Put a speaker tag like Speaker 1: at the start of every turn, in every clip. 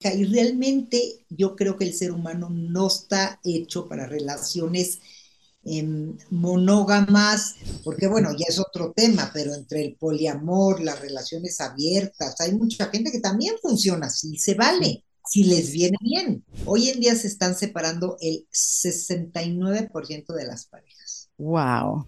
Speaker 1: y realmente yo creo que el ser humano no está hecho para relaciones em, monógamas, porque bueno, ya es otro tema, pero entre el poliamor, las relaciones abiertas, hay mucha gente que también funciona así, se vale, si les viene bien. Hoy en día se están separando el 69% de las parejas.
Speaker 2: Wow.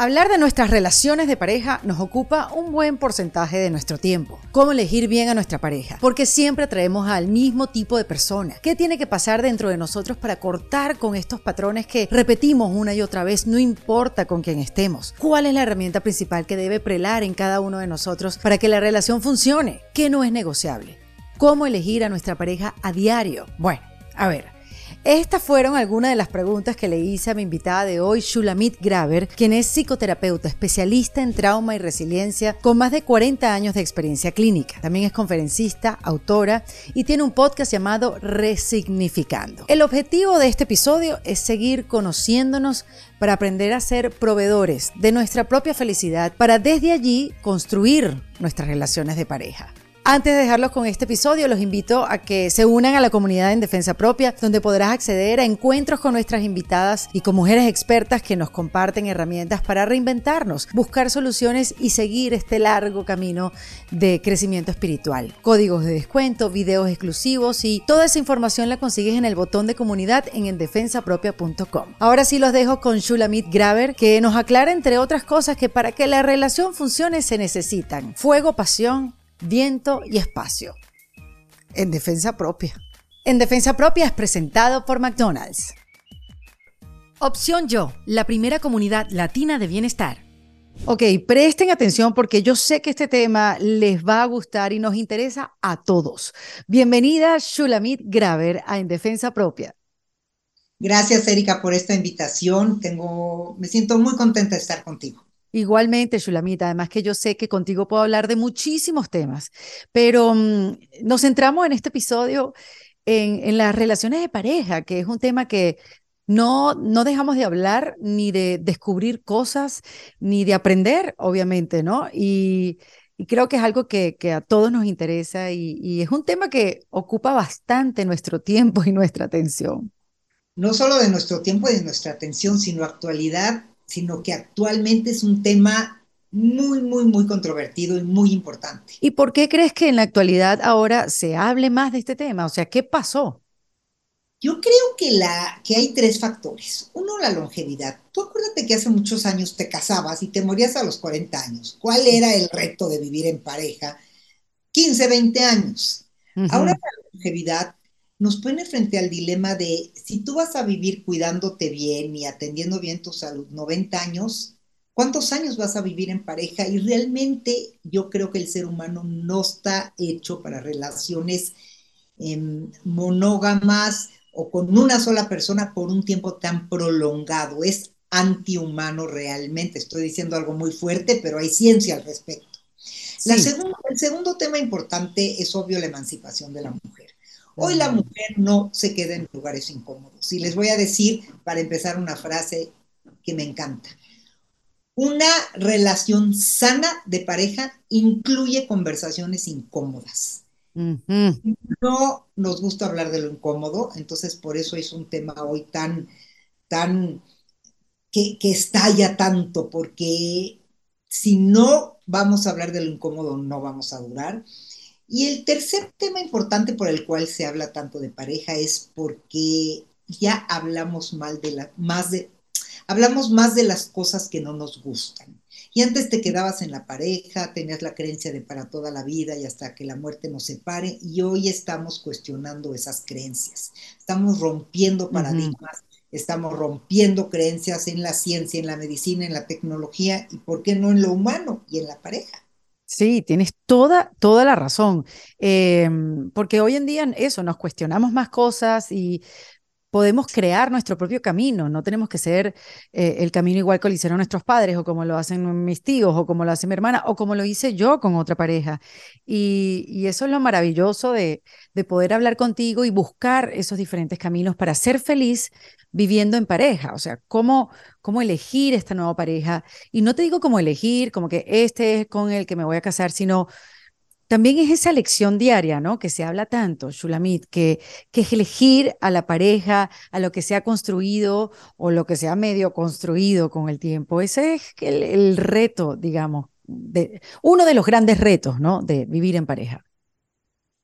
Speaker 2: Hablar de nuestras relaciones de pareja nos ocupa un buen porcentaje de nuestro tiempo. ¿Cómo elegir bien a nuestra pareja? Porque siempre traemos al mismo tipo de persona. ¿Qué tiene que pasar dentro de nosotros para cortar con estos patrones que repetimos una y otra vez, no importa con quién estemos? ¿Cuál es la herramienta principal que debe prelar en cada uno de nosotros para que la relación funcione? ¿Qué no es negociable? ¿Cómo elegir a nuestra pareja a diario? Bueno, a ver. Estas fueron algunas de las preguntas que le hice a mi invitada de hoy, Shulamit Graver, quien es psicoterapeuta, especialista en trauma y resiliencia, con más de 40 años de experiencia clínica. También es conferencista, autora y tiene un podcast llamado Resignificando. El objetivo de este episodio es seguir conociéndonos para aprender a ser proveedores de nuestra propia felicidad, para desde allí construir nuestras relaciones de pareja. Antes de dejarlos con este episodio, los invito a que se unan a la comunidad en Defensa Propia, donde podrás acceder a encuentros con nuestras invitadas y con mujeres expertas que nos comparten herramientas para reinventarnos, buscar soluciones y seguir este largo camino de crecimiento espiritual. Códigos de descuento, videos exclusivos y toda esa información la consigues en el botón de comunidad en endefensapropia.com. Ahora sí los dejo con Shulamit Graver, que nos aclara, entre otras cosas, que para que la relación funcione se necesitan fuego, pasión, viento y espacio. En defensa propia. En defensa propia es presentado por McDonald's. Opción Yo, la primera comunidad latina de bienestar. Ok, presten atención porque yo sé que este tema les va a gustar y nos interesa a todos. Bienvenida Shulamit Graver a En Defensa Propia.
Speaker 1: Gracias, Erika, por esta invitación. Tengo, me siento muy contenta de estar contigo.
Speaker 2: Igualmente, Shulamita, además que yo sé que contigo puedo hablar de muchísimos temas, pero mm, nos centramos en este episodio en, en, las relaciones de pareja, que es un tema que no, no dejamos de hablar ni de descubrir cosas, ni de aprender, obviamente, ¿no? Y, y creo que es algo que, que a todos nos interesa y, y es un tema que ocupa bastante nuestro tiempo y nuestra atención.
Speaker 1: No solo de nuestro tiempo y de nuestra atención, sino actualidad sino que actualmente es un tema muy, muy, muy controvertido y muy importante.
Speaker 2: ¿Y por qué crees que en la actualidad ahora se hable más de este tema? O sea, ¿qué pasó?
Speaker 1: Yo creo que, la, que hay tres factores. Uno, la longevidad. Tú acuérdate que hace muchos años te casabas y te morías a los 40 años. ¿Cuál era el reto de vivir en pareja? 15, 20 años. Ahora la longevidad nos pone frente al dilema de si tú vas a vivir cuidándote bien y atendiendo bien tu salud 90 años, ¿cuántos años vas a vivir en pareja? Y realmente yo creo que el ser humano no está hecho para relaciones em, monógamas o con una sola persona por un tiempo tan prolongado. Es antihumano realmente. Estoy diciendo algo muy fuerte, pero hay ciencia al respecto. el segundo tema importante es obvio la emancipación de la mujer. Hoy la mujer no se queda en lugares incómodos. Y les voy a decir, para empezar, una frase que me encanta. Una relación sana de pareja incluye conversaciones incómodas. No nos gusta hablar de lo incómodo, entonces por eso es un tema hoy tan, tan, que, que estalla tanto, porque si no vamos a hablar de lo incómodo, no vamos a durar. Y el tercer tema importante por el cual se habla tanto de pareja es porque ya hablamos mal de la, más de, hablamos más de las cosas que no nos gustan. Y antes te quedabas en la pareja, tenías la creencia de para toda la vida y hasta que la muerte nos separe, y hoy estamos cuestionando esas creencias. Estamos rompiendo paradigmas, estamos rompiendo creencias en la ciencia, en la medicina, en la tecnología, y por qué no en lo humano y en la pareja.
Speaker 2: Sí, tienes toda, toda la razón. Em, porque hoy en día eso, nos cuestionamos más cosas y podemos crear nuestro propio camino, no tenemos que ser eh, el camino igual que lo hicieron nuestros padres o como lo hacen mis tíos o como lo hace mi hermana o como lo hice yo con otra pareja. Y, y eso es lo maravilloso de, de poder hablar contigo y buscar esos diferentes caminos para ser feliz viviendo en pareja, o sea, cómo, cómo elegir esta nueva pareja. Y no te digo cómo elegir, como que este es con el que me voy a casar, sino también es esa lección diaria, ¿no? Que se habla tanto, Shulamit, que, que es elegir a la pareja, a lo que se ha construido o lo que se ha medio construido con el tiempo. Ese es el, el reto, digamos, de, uno de los grandes retos, ¿no? De vivir en pareja.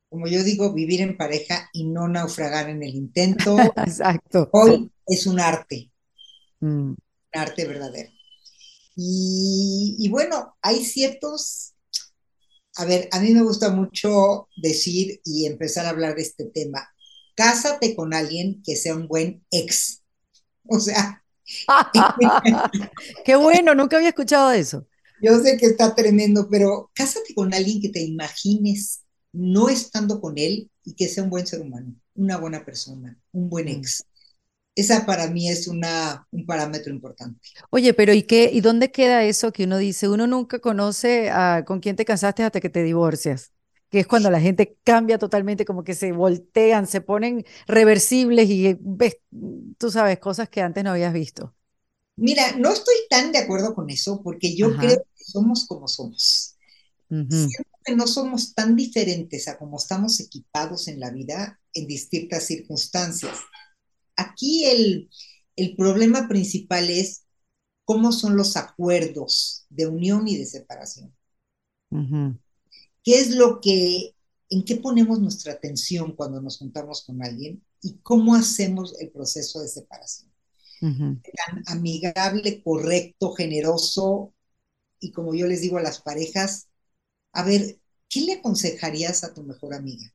Speaker 1: Como yo digo, vivir en pareja y no naufragar en el intento.
Speaker 2: Exacto.
Speaker 1: Hoy es un arte,
Speaker 2: Mm,
Speaker 1: un arte verdadero. Y, y bueno, hay ciertos, a ver, a mí me gusta mucho decir y empezar a hablar de este tema. Cásate con alguien que sea un buen ex. O sea,
Speaker 2: Qué bueno, nunca había escuchado eso.
Speaker 1: yo sé que está tremendo, pero cásate con alguien que te imagines no estando con él y que sea un buen ser humano, una buena persona, un buen
Speaker 2: Mm.
Speaker 1: ex. Esa para mí es una, un parámetro importante.
Speaker 2: Oye, pero ¿y qué? ¿Y dónde queda eso que uno dice? Uno nunca conoce a con quién te casaste hasta que te divorcias, que es cuando la gente cambia totalmente, como que se voltean, se ponen reversibles y ves, tú sabes, cosas que antes no habías visto.
Speaker 1: Mira, no estoy tan de acuerdo con eso porque yo
Speaker 2: Ajá.
Speaker 1: creo que somos como somos.
Speaker 2: Ujú,
Speaker 1: Siento que no somos tan diferentes a como estamos equipados en la vida en distintas circunstancias. Aquí el, el problema principal es cómo son los acuerdos de unión y de separación. ¿Qué es lo que, en qué ponemos nuestra atención cuando nos juntamos con alguien y cómo hacemos el proceso de separación?
Speaker 2: ujú.
Speaker 1: Tan amigable, correcto, generoso y como yo les digo a las parejas, a ver, ¿qué le aconsejarías a tu mejor amiga?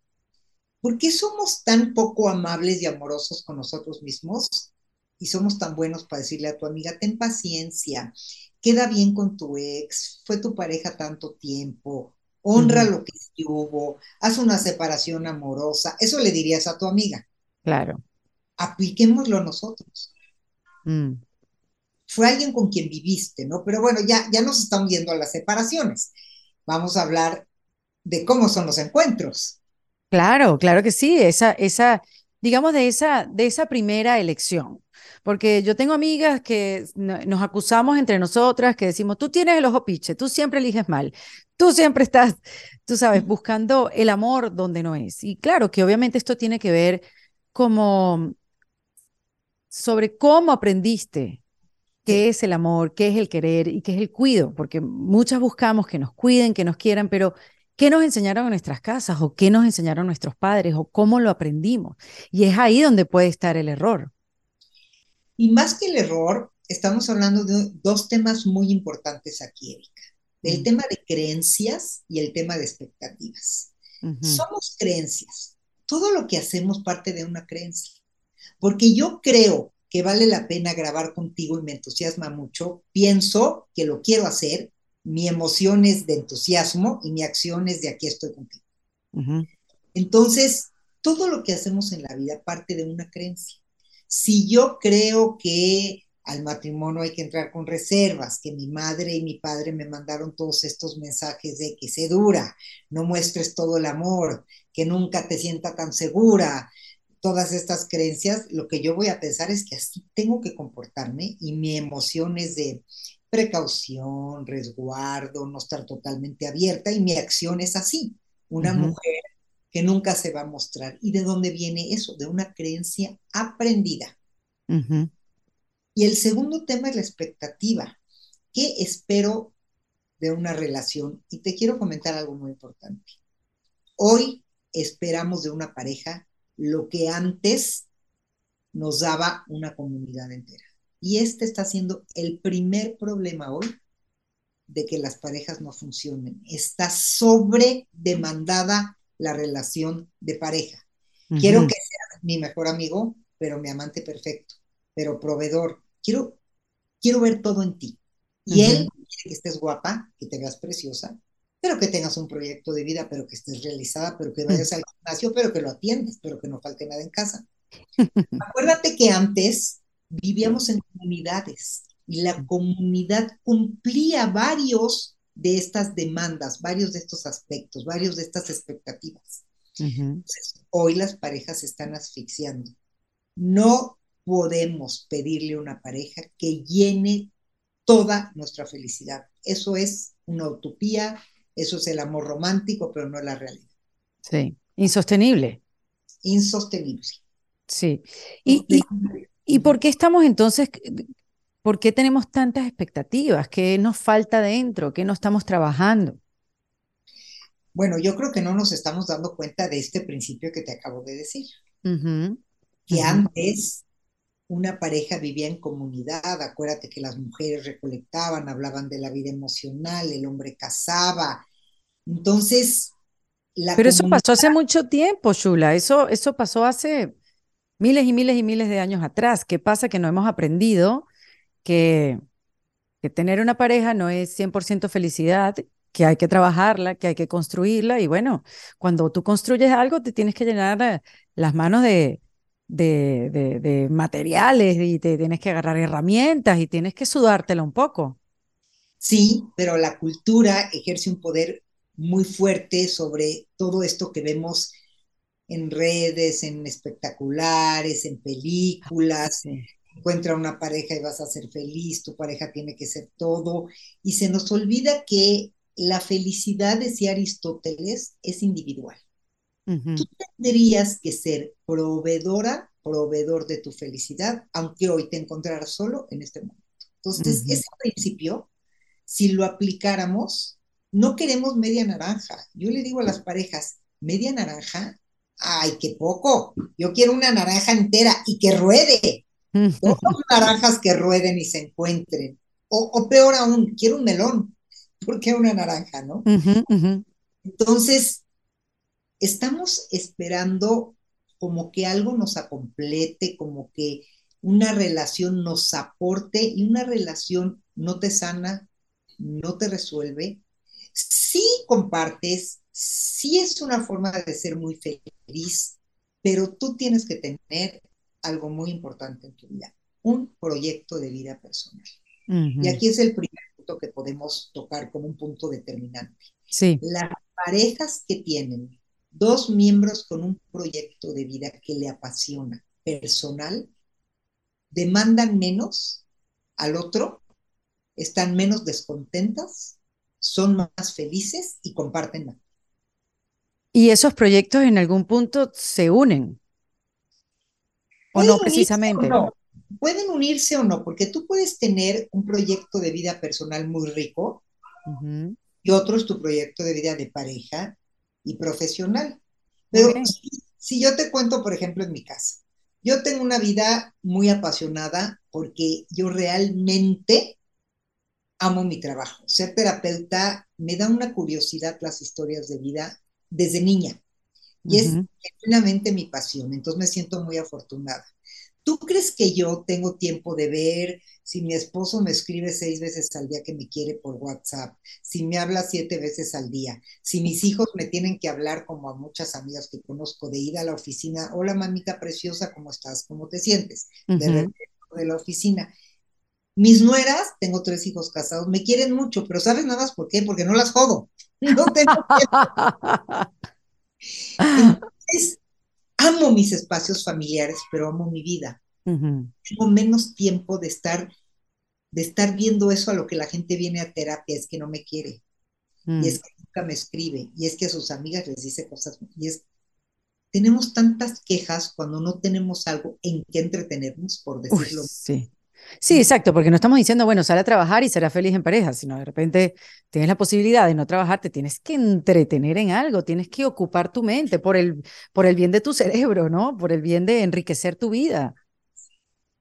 Speaker 1: ¿Por qué somos tan poco amables y amorosos con nosotros mismos y somos tan buenos para decirle a tu amiga, ten paciencia, queda bien con tu ex, fue tu pareja tanto tiempo, honra lo que hubo, haz una separación amorosa? Eso le dirías a tu amiga.
Speaker 2: Claro.
Speaker 1: Apliquémoslo nosotros.
Speaker 2: Mm.
Speaker 1: Fue alguien con quien viviste, ¿no? Pero bueno, ya, ya nos estamos yendo a las separaciones. Vamos a hablar de cómo son los encuentros.
Speaker 2: Claro, claro que sí, esa, esa, digamos de esa, de esa primera elección. Porque yo tengo amigas que no- nos acusamos entre nosotras, que decimos, tú tienes el ojo piche, tú siempre eliges mal, tú siempre estás, tú sabes, buscando el amor donde no es. Y claro que obviamente esto tiene que ver como sobre cómo aprendiste qué es el amor, qué es el querer y qué es el cuido, porque muchas buscamos que nos cuiden, que nos quieran, pero ¿qué nos enseñaron en nuestras casas o qué nos enseñaron nuestros padres o cómo lo aprendimos? Y es ahí donde puede estar el error.
Speaker 1: Y más que el error, estamos hablando de dos temas muy importantes aquí, Erika. El
Speaker 2: Mm,
Speaker 1: tema de creencias y el tema de expectativas. Somos creencias. Todo lo que hacemos parte de una creencia. Porque yo creo que vale la pena grabar contigo y me entusiasma mucho, pienso que lo quiero hacer, mi emoción es de entusiasmo y mi acción es de aquí estoy contigo.
Speaker 2: ujú,
Speaker 1: Entonces, todo lo que hacemos en la vida parte de una creencia. Si yo creo que al matrimonio hay que entrar con reservas, que mi madre y mi padre me mandaron todos estos mensajes de que se dura, no muestres todo el amor, que nunca te sienta tan segura, todas estas creencias, lo que yo voy a pensar es que así tengo que comportarme y mi emoción es de precaución, resguardo, no estar totalmente abierta y mi acción es así, una mujer que nunca se va a mostrar. ¿Y de dónde viene eso? De una creencia aprendida. Y el segundo tema es la expectativa. ¿Qué espero de una relación? Y te quiero comentar algo muy importante. Hoy esperamos de una pareja lo que antes nos daba una comunidad entera. Y este está siendo el primer problema hoy de que las parejas no funcionen. Está sobredemandada la relación de pareja. Quiero que seas mi mejor amigo, pero mi amante perfecto, pero proveedor. Quiero, quiero ver todo en ti. Y él quiere que estés guapa, que te veas preciosa, pero que tengas un proyecto de vida, pero que estés realizada, pero que vayas al gimnasio, pero que lo atiendas, pero que no falte nada en casa. Acuérdate que antes vivíamos en comunidades y la comunidad cumplía varios de estas demandas, varios de estos aspectos, varios de estas expectativas. Entonces, hoy las parejas se están asfixiando. No podemos pedirle a una pareja que llene toda nuestra felicidad. Eso es una utopía, Eso es el amor romántico, pero no la realidad.
Speaker 2: Sí, insostenible.
Speaker 1: Insostenible.
Speaker 2: Sí. ¿Y, y, y por qué estamos entonces, por qué tenemos tantas expectativas? ¿Qué nos falta dentro? ¿Qué no estamos trabajando?
Speaker 1: Bueno, yo creo que no nos estamos dando cuenta de este principio que te acabo de decir. Que antes una pareja vivía en comunidad, acuérdate que las mujeres recolectaban, hablaban de la vida emocional, el hombre casaba. Entonces,
Speaker 2: la Pero eso pasó hace mucho tiempo, Shula, eso, eso pasó hace miles y miles y miles de años atrás. ¿Qué pasa? Que no hemos aprendido que, que tener una pareja no es 100% felicidad, que hay que trabajarla, que hay que construirla y bueno, cuando tú construyes algo te tienes que llenar eh, las manos de, de, de, materiales y te tienes que agarrar herramientas y tienes que sudártela un poco.
Speaker 1: Sí, pero la cultura ejerce un poder muy fuerte sobre todo esto que vemos en redes, en espectaculares, en películas. Encuentra una pareja y vas a ser feliz, tu pareja tiene que ser todo. Y se nos olvida que la felicidad, decía Aristóteles, es individual. Tú tendrías que ser proveedora, proveedor de tu felicidad, aunque hoy te encontraras solo en este momento. Entonces, ese principio, si lo aplicáramos, no queremos media naranja. Yo le digo a las parejas, media naranja, ay, qué poco. Yo quiero una naranja entera y que ruede. Dos naranjas que rueden y se encuentren. O, o, peor aún, quiero un melón, porque una naranja, ¿no? Entonces, estamos esperando como que algo nos acomplete, como que una relación nos aporte y una relación no te sana, no te resuelve. Sí compartes, sí es una forma de ser muy feliz, pero tú tienes que tener algo muy importante en tu vida, un proyecto de vida personal. Y aquí es el primer punto que podemos tocar como un punto determinante.
Speaker 2: Sí.
Speaker 1: Las parejas que tienen dos miembros con un proyecto de vida que le apasiona, personal, demandan menos al otro, están menos descontentas, son más felices y comparten más.
Speaker 2: ¿Y esos proyectos en algún punto se unen? ¿O no precisamente?
Speaker 1: no. Pueden unirse o no, porque tú puedes tener un proyecto de vida personal muy rico y otro es tu proyecto de vida de pareja y profesional. Pero si, yo te cuento, por ejemplo, en mi casa, yo tengo una vida muy apasionada porque yo realmente amo mi trabajo. Ser terapeuta me da una curiosidad las historias de vida desde niña y es genuinamente mi pasión, entonces me siento muy afortunada. ¿Tú crees que yo tengo tiempo de ver si mi esposo me escribe seis veces al día que me quiere por WhatsApp, si me habla siete veces al día, si mis hijos me tienen que hablar como a muchas amigas que conozco de ir a la oficina, hola mamita preciosa, ¿cómo estás? ¿Cómo te sientes? de, de la oficina. Mis nueras, tengo tres hijos casados, me quieren mucho, pero ¿sabes nada más por qué? Porque no las jodo. No tengo Entonces, amo mis espacios familiares, pero amo mi vida. Tengo menos tiempo de estar, de estar viendo eso a lo que la gente viene a terapia, es que no me quiere. Y es mm. que nunca me escribe. Y es que a sus amigas les dice cosas. Y es, tenemos tantas quejas cuando no tenemos algo en que entretenernos, por decirlo.
Speaker 2: sí. Sí, exacto, porque no estamos diciendo, bueno, sale a trabajar y será feliz en pareja, sino de repente tienes la posibilidad de no trabajar, te tienes que entretener en algo, tienes que ocupar tu mente por el, por el bien de tu cerebro, ¿no? Por el bien de enriquecer tu vida.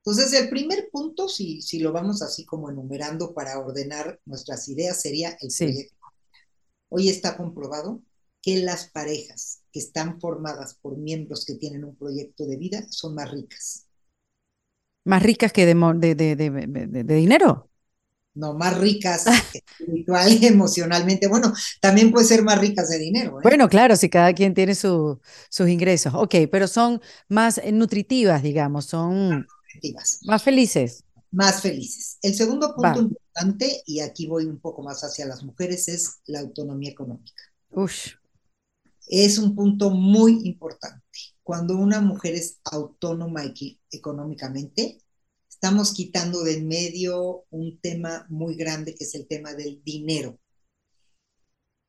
Speaker 1: Entonces, el primer punto, si, si lo vamos así como enumerando para ordenar nuestras ideas, sería el proyecto. Hoy está comprobado que las parejas que están formadas por miembros que tienen un proyecto de vida son más ricas
Speaker 2: más ricas que de, de, de, dinero.
Speaker 1: No, más ricas espiritual y emocionalmente. Bueno, también puede ser más ricas de dinero.
Speaker 2: ¿eh? Bueno, claro, si cada quien tiene su, sus ingresos. Ok, pero son más nutritivas, digamos, son más, felices.
Speaker 1: Más felices. El segundo punto importante, y aquí voy un poco más hacia las mujeres, es la autonomía económica.
Speaker 2: Ush.
Speaker 1: Es un punto muy importante cuando una mujer es autónoma económicamente, estamos quitando de en medio un tema muy grande que es el tema del dinero.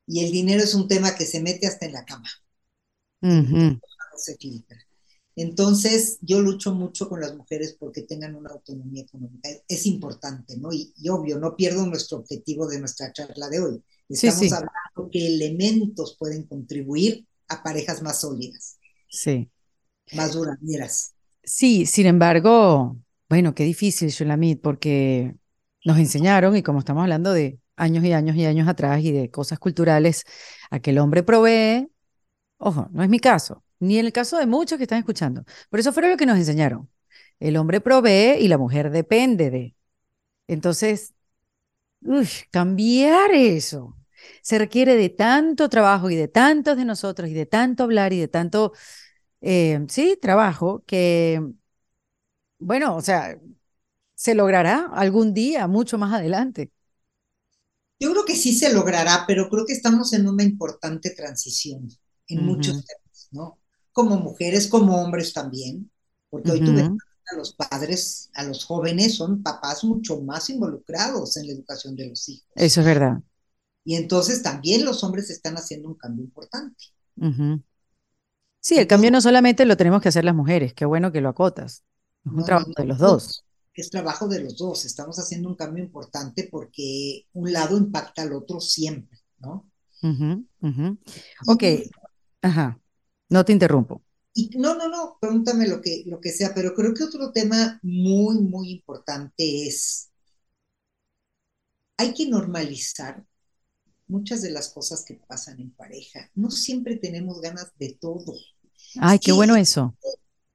Speaker 1: y el dinero es un tema que se mete hasta en la cama. Entonces, yo lucho mucho con las mujeres porque tengan una autonomía económica. Es importante, ¿no? Y, obvio, no pierdo nuestro objetivo de nuestra charla de hoy. Estamos hablando que elementos pueden contribuir a parejas más sólidas.
Speaker 2: Sí.
Speaker 1: Más duraderas.
Speaker 2: Sí, sin embargo, bueno, qué difícil, Shulamit, porque nos enseñaron, y como estamos hablando de años y años y años atrás y de cosas culturales, a que el hombre provee, ojo, no es mi caso, ni en el caso de muchos que están escuchando. Por eso fue lo que nos enseñaron. El hombre provee y la mujer depende de. Entonces, cambiar eso se requiere de tanto trabajo y de tantos de nosotros y de tanto hablar y de tanto, eh, sí, trabajo que, bueno, o sea, se logrará algún día, mucho más adelante.
Speaker 1: Yo creo que sí se logrará, pero creo que estamos en una importante transición en muchos temas, ¿no? Como mujeres, como hombres también, porque hoy tú ves a los padres, a los jóvenes, son papás mucho más involucrados en la educación de los hijos.
Speaker 2: Eso es verdad.
Speaker 1: Y entonces también los hombres están haciendo un cambio importante.
Speaker 2: Sí, el cambio no solamente lo tenemos que hacer las mujeres, qué bueno que lo acotas. Es un trabajo de los dos
Speaker 1: es trabajo de los dos. Estamos haciendo un cambio importante porque un lado impacta al otro siempre, ¿no?
Speaker 2: Ok, ajá, no te interrumpo.
Speaker 1: Y, no, no, no, pregúntame lo que, lo que sea, pero creo que otro tema muy, muy importante es, hay que normalizar muchas de las cosas que pasan en pareja. No siempre tenemos ganas de todo.
Speaker 2: Ay, qué bueno eso.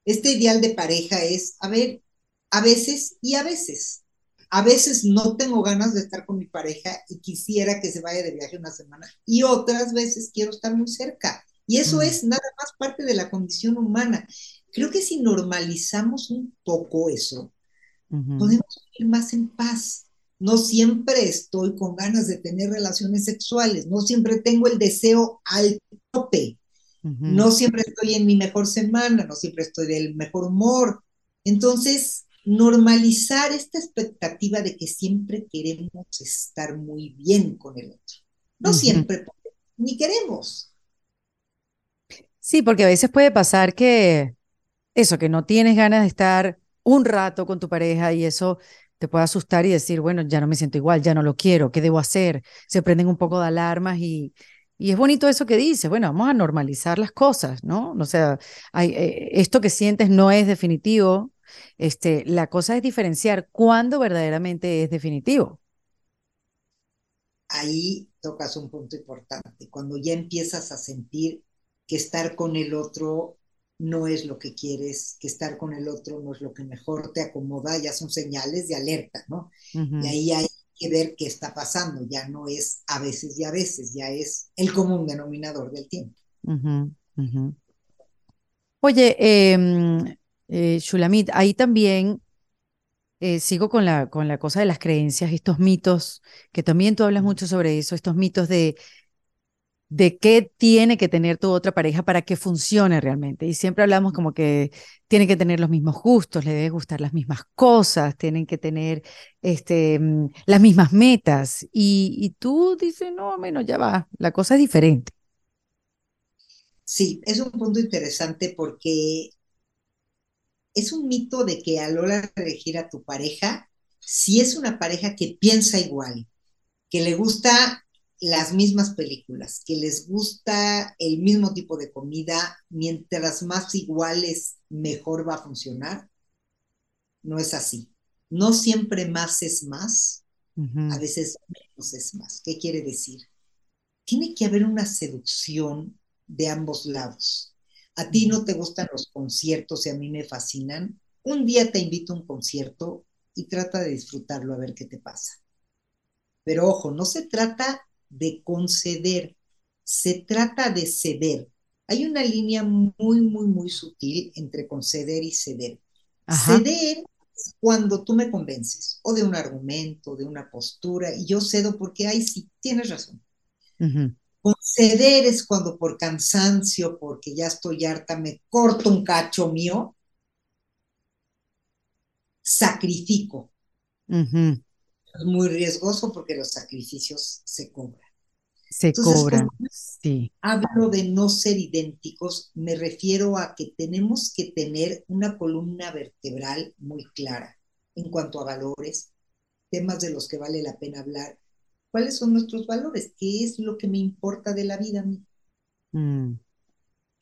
Speaker 1: Este ideal de pareja es, a ver, a veces y a veces. A veces no tengo ganas de estar con mi pareja y quisiera que se vaya de viaje una semana y otras veces quiero estar muy cerca. Y eso mm. es nada más parte de la condición humana. Creo que si normalizamos un poco eso, podemos vivir más en paz. No siempre estoy con ganas de tener relaciones sexuales, no siempre tengo el deseo al tope, no siempre estoy en mi mejor semana, no siempre estoy del mejor humor. Entonces, normalizar esta expectativa de que siempre queremos estar muy bien con el otro. No siempre, ni queremos.
Speaker 2: Sí, porque a veces puede pasar que eso, que no tienes ganas de estar un rato con tu pareja y eso te puede asustar y decir, bueno, ya no me siento igual, ya no lo quiero, ¿qué debo hacer? Se prenden un poco de alarmas y, y es bonito eso que dice, bueno, vamos a normalizar las cosas, ¿no? O sea, eh, esto que sientes no es definitivo, este, la cosa es diferenciar cuándo verdaderamente es definitivo.
Speaker 1: Ahí tocas un punto importante, cuando ya empiezas a sentir que estar con el otro no es lo que quieres, que estar con el otro no es lo que mejor te acomoda, ya son señales de alerta, ¿no? Y ahí hay que ver qué está pasando, ya no es a veces y a veces, ya es el común denominador del tiempo.
Speaker 2: Oye, eh, eh, Shulamit, ahí también eh, sigo con la, con la cosa de las creencias, estos mitos, que también tú hablas mucho sobre eso, estos mitos de, de qué tiene que tener tu otra pareja para que funcione realmente. Y siempre hablamos como que tienen que tener los mismos gustos, le debe gustar las mismas cosas, tienen que tener este, mm, las mismas metas. Y, tú dices, no, menos ya va, la cosa es diferente.
Speaker 1: Sí, es un punto interesante porque es un mito de que a la hora de elegir a tu pareja, si es una pareja que piensa igual, que le gusta las mismas películas, que les gusta el mismo tipo de comida, mientras más iguales, mejor va a funcionar. No es así. No siempre más es más, a veces menos es más. ¿Qué quiere decir? Tiene que haber una seducción de ambos lados a ti no te gustan los conciertos y a mí me fascinan, un día te invito a un concierto y trata de disfrutarlo a ver qué te pasa. Pero ojo, no se trata de conceder, se trata de ceder. Hay una línea muy, muy, muy sutil entre conceder y ceder. Ceder es cuando tú me convences, o de un argumento, de una postura, y yo cedo porque, ay, sí, tienes razón. Conceder es cuando por cansancio, porque ya estoy harta, me corto un cacho mío, sacrifico. Es muy riesgoso porque los sacrificios se cobran.
Speaker 2: Se cobran, sí.
Speaker 1: Hablo de no ser idénticos, me refiero a que tenemos que tener una columna vertebral muy clara en cuanto a valores, temas de los que vale la pena hablar. ¿Cuáles son nuestros valores? ¿Qué es lo que me importa de la vida a mí? Mm.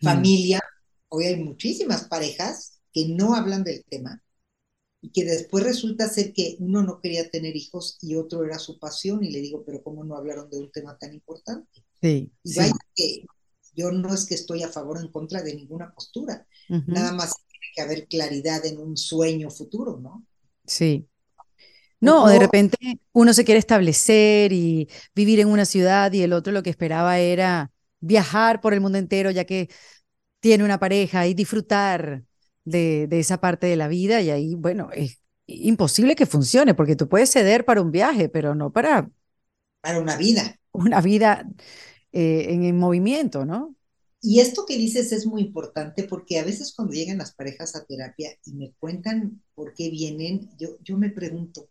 Speaker 1: Familia. Hoy hay muchísimas parejas que no hablan del tema y que después resulta ser que uno no quería tener hijos y otro era su pasión y le digo, pero ¿cómo no hablaron de un tema tan importante?
Speaker 2: Sí.
Speaker 1: Y vaya que yo no es que estoy a favor o en contra de ninguna postura, nada más tiene que haber claridad en un sueño futuro, ¿no?
Speaker 2: Sí. No, de repente uno se quiere establecer y vivir en una ciudad y el otro lo que esperaba era viajar por el mundo entero ya que tiene una pareja y disfrutar de, esa parte de la vida y ahí, bueno, es imposible que funcione porque tú puedes ceder para un viaje, pero no para...
Speaker 1: Para una vida.
Speaker 2: Una vida eh, en, movimiento, ¿no?
Speaker 1: Y esto que dices es muy importante porque a veces cuando llegan las parejas a terapia y me cuentan por qué vienen, yo, yo me pregunto,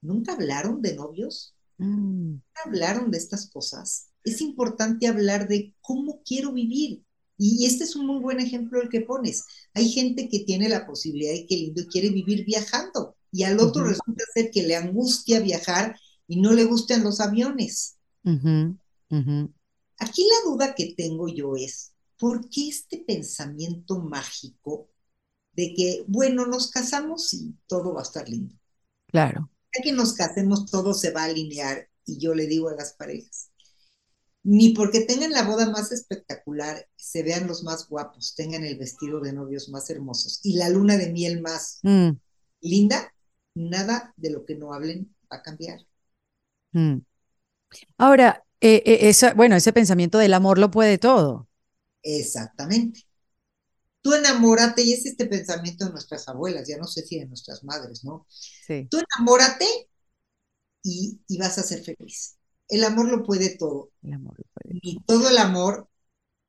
Speaker 1: ¿nunca hablaron de novios? Mm. ¿Nunca hablaron de estas cosas? Es importante hablar de cómo quiero vivir, y este es un muy buen ejemplo el que pones. Hay gente que tiene la posibilidad y que lindo quiere vivir viajando y al otro resulta ser que le angustia viajar y no le gustan los aviones. Aquí la duda que tengo yo es, ¿por qué este pensamiento mágico de que, bueno, nos casamos y todo va a estar lindo?
Speaker 2: Claro.
Speaker 1: Ya que nos casemos, todo se va a alinear y yo le digo a las parejas, ni porque tengan la boda más espectacular, se vean los más guapos, tengan el vestido de novios más hermosos y la luna de miel más mm. linda, nada de lo que no hablen va a cambiar.
Speaker 2: Mm. Ahora, eh, eh, bueno, ese pensamiento del amor lo puede todo.
Speaker 1: Exactamente. Tú enamórate, y es este pensamiento de nuestras abuelas, ya no sé si de nuestras madres, ¿no? Sí. Tú enamórate y, y vas a ser feliz el amor lo puede todo. Ni todo el amor,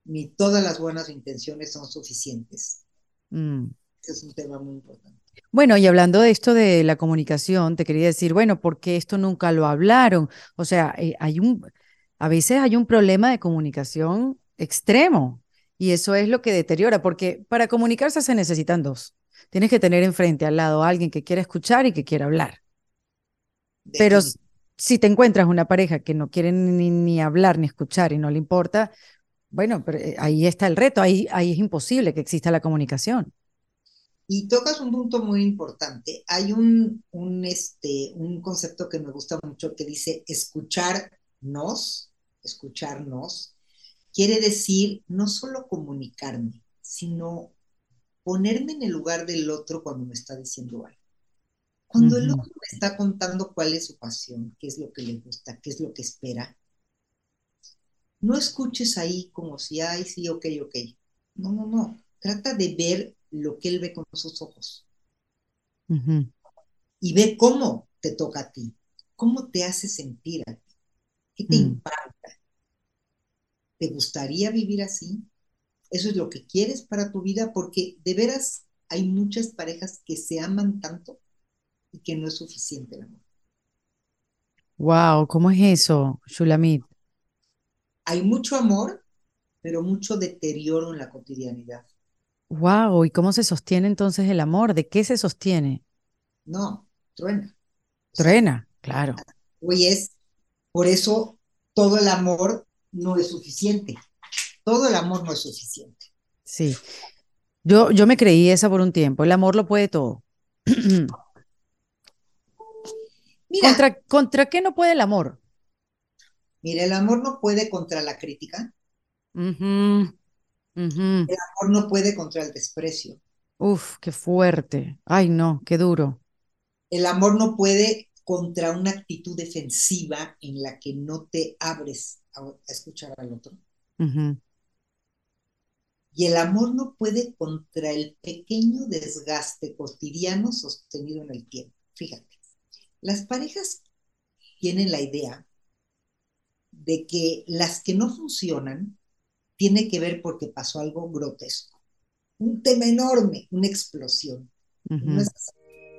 Speaker 1: ni todas las buenas intenciones son suficientes. Mm. es un tema muy importante.
Speaker 2: Bueno, y hablando de esto de la comunicación, te quería decir, bueno, ¿por qué esto nunca lo hablaron? O sea, eh, hay un, a veces hay un problema de comunicación extremo y eso es lo que deteriora, porque para comunicarse se necesitan dos. Tienes que tener enfrente al lado a alguien que quiera escuchar y que quiera hablar. Pero si te encuentras una pareja que no quiere ni, hablar ni escuchar y no le importa, bueno, pero eh, ahí está el reto, ahí, ahí es imposible que exista la comunicación.
Speaker 1: Y tocas un punto muy importante. Hay un, un, este, un concepto que me gusta mucho que dice escucharnos, escucharnos, quiere decir no solo comunicarme, sino ponerme en el lugar del otro cuando me está diciendo algo. Cuando el otro me está contando cuál es su pasión, qué es lo que le gusta, qué es lo que espera, no escuches ahí como si, ay, sí, ok, ok. No, no, no. Trata de ver lo que él ve con sus ojos. Y ve cómo te toca a ti, cómo te hace sentir a ti, qué te mm. impacta. ¿Te gustaría vivir así? ¿Eso es lo que quieres para tu vida? Porque de veras hay muchas parejas que se aman tanto y que no es suficiente el amor.
Speaker 2: Wow, ¿cómo es eso, Shulamit?
Speaker 1: Hay mucho amor, pero mucho deterioro en la cotidianidad.
Speaker 2: Wow, ¿y cómo se sostiene entonces el amor? ¿De qué se sostiene?
Speaker 1: No, truena.
Speaker 2: Truena, claro.
Speaker 1: Hoy es, por eso todo el amor no es suficiente. Todo el amor no es suficiente.
Speaker 2: Sí. Yo, yo me creí esa por un tiempo. El amor lo puede todo. ¿Contra, qué no puede el amor?
Speaker 1: Mira, el amor no puede contra la crítica. El amor no puede contra el desprecio.
Speaker 2: Uf, qué fuerte. Ay, no, qué duro.
Speaker 1: El amor no puede contra una actitud defensiva en la que no te abres a, escuchar al otro. Y el amor no puede contra el pequeño desgaste cotidiano sostenido en el tiempo. Fíjate. Las parejas tienen la idea de que las que no funcionan tiene que ver porque pasó algo grotesco, un tema enorme, una explosión.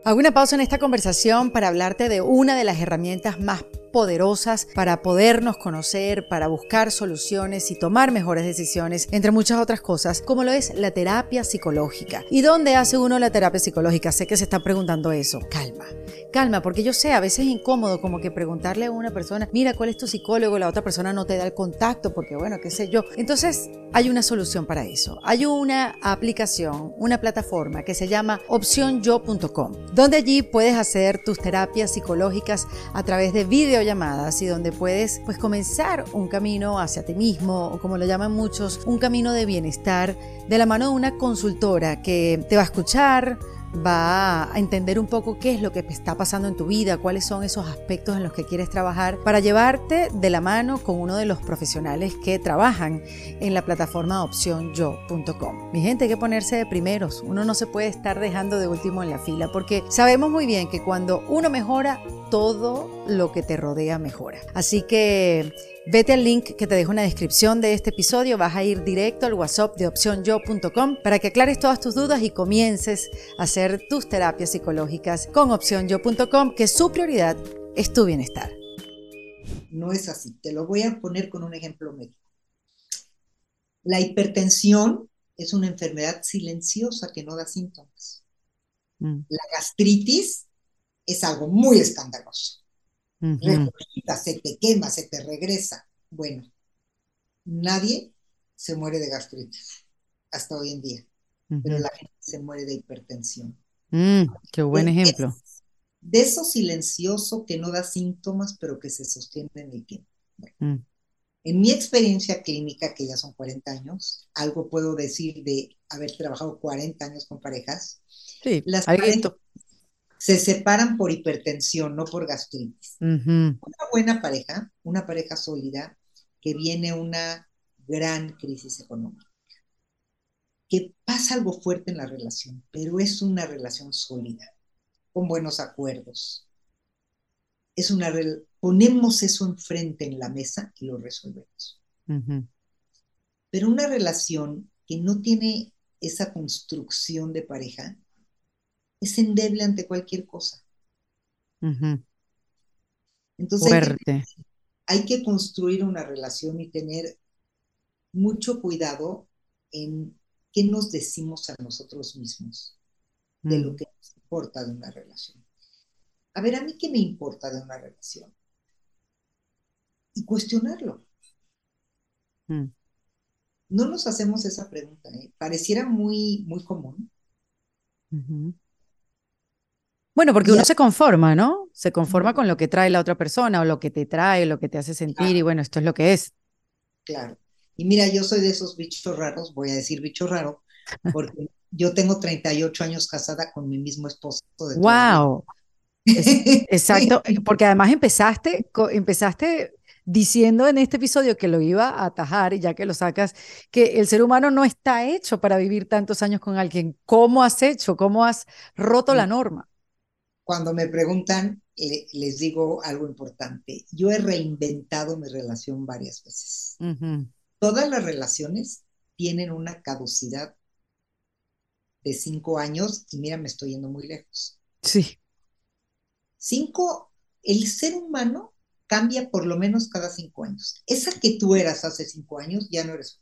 Speaker 2: Hago una pausa en esta conversación para hablarte de una de las herramientas más poderosas para podernos conocer, para buscar soluciones y tomar mejores decisiones, entre muchas otras cosas, como lo es la terapia psicológica. ¿Y dónde hace uno la terapia psicológica? Sé que se está preguntando eso. Calma, calma, porque yo sé, a veces es incómodo como que preguntarle a una persona, mira, ¿cuál es tu psicólogo? La otra persona no te da el contacto porque, bueno, qué sé yo. Entonces, hay una solución para eso. Hay una aplicación, una plataforma que se llama opcionyo.com, donde allí puedes hacer tus terapias psicológicas a través de videollamadas y donde puedes pues comenzar un camino hacia ti mismo o como lo llaman muchos, un camino de bienestar de la mano de una consultora que te va a escuchar, va a entender un poco qué es lo que está pasando en tu vida, cuáles son esos aspectos en los que quieres trabajar para llevarte de la mano con uno de los profesionales que trabajan en la plataforma opcionyo.com. Mi gente, hay que ponerse de primeros. Uno no se puede estar dejando de último en la fila porque sabemos muy bien que cuando uno mejora, todo lo que te rodea mejora. Así que vete al link que te dejo en la descripción de este episodio, vas a ir directo al WhatsApp de opcionyo.com para que aclares todas tus dudas y comiences a hacer tus terapias psicológicas con opcionyo.com, que su prioridad es tu bienestar.
Speaker 1: No es así, te lo voy a poner con un ejemplo médico. La hipertensión es una enfermedad silenciosa que no da síntomas. Mm. La gastritis es algo muy escandaloso. se te quema, se te regresa. Bueno, nadie se muere de gastritis hasta hoy en día, pero la gente se muere de hipertensión.
Speaker 2: Mm, qué buen ejemplo.
Speaker 1: de eso silencioso que no da síntomas, pero que se sostiene en el tiempo. Mm. En mi experiencia clínica, que ya son 40 años, algo puedo decir de haber trabajado 40 años con parejas.
Speaker 2: Sí, las parejas,
Speaker 1: se separan por hipertensión, no por gastritis. Una buena pareja, una pareja sólida, que viene una gran crisis económica, que pasa algo fuerte en la relación, pero es una relación sólida, con buenos acuerdos. Es una ponemos eso enfrente en la mesa y lo resolvemos. Pero una relación que no tiene esa construcción de pareja es endeble ante cualquier cosa. Entonces Hay, que, construir una relación y tener mucho cuidado en qué nos decimos a nosotros mismos de lo mm. que nos importa de una relación. A ver, ¿a mí qué me importa de una relación? Y cuestionarlo. Mm. No nos hacemos esa pregunta, ¿eh? pareciera muy, muy común.
Speaker 2: Bueno, porque uno se conforma, ¿no? Se conforma con lo que trae la otra persona o lo que te trae, lo que te hace sentir y bueno, esto es lo que es.
Speaker 1: Claro. Y mira, yo soy de esos bichos raros, voy a decir bicho raro, porque yo tengo 38 años casada con mi mismo esposo.
Speaker 2: De ¡Wow! exacto, porque además empezaste, empezaste diciendo en este episodio que lo iba a atajar, y ya que lo sacas, que el ser humano no está hecho para vivir tantos años con alguien. ¿Cómo has hecho? ¿Cómo has roto la norma?
Speaker 1: Cuando me preguntan, les digo algo importante. Yo he reinventado mi relación varias veces. Todas las relaciones tienen una caducidad de cinco años y mira, me estoy yendo muy lejos.
Speaker 2: Sí.
Speaker 1: Cinco, el ser humano cambia por lo menos cada cinco años. Esa que tú eras hace cinco años ya no eres.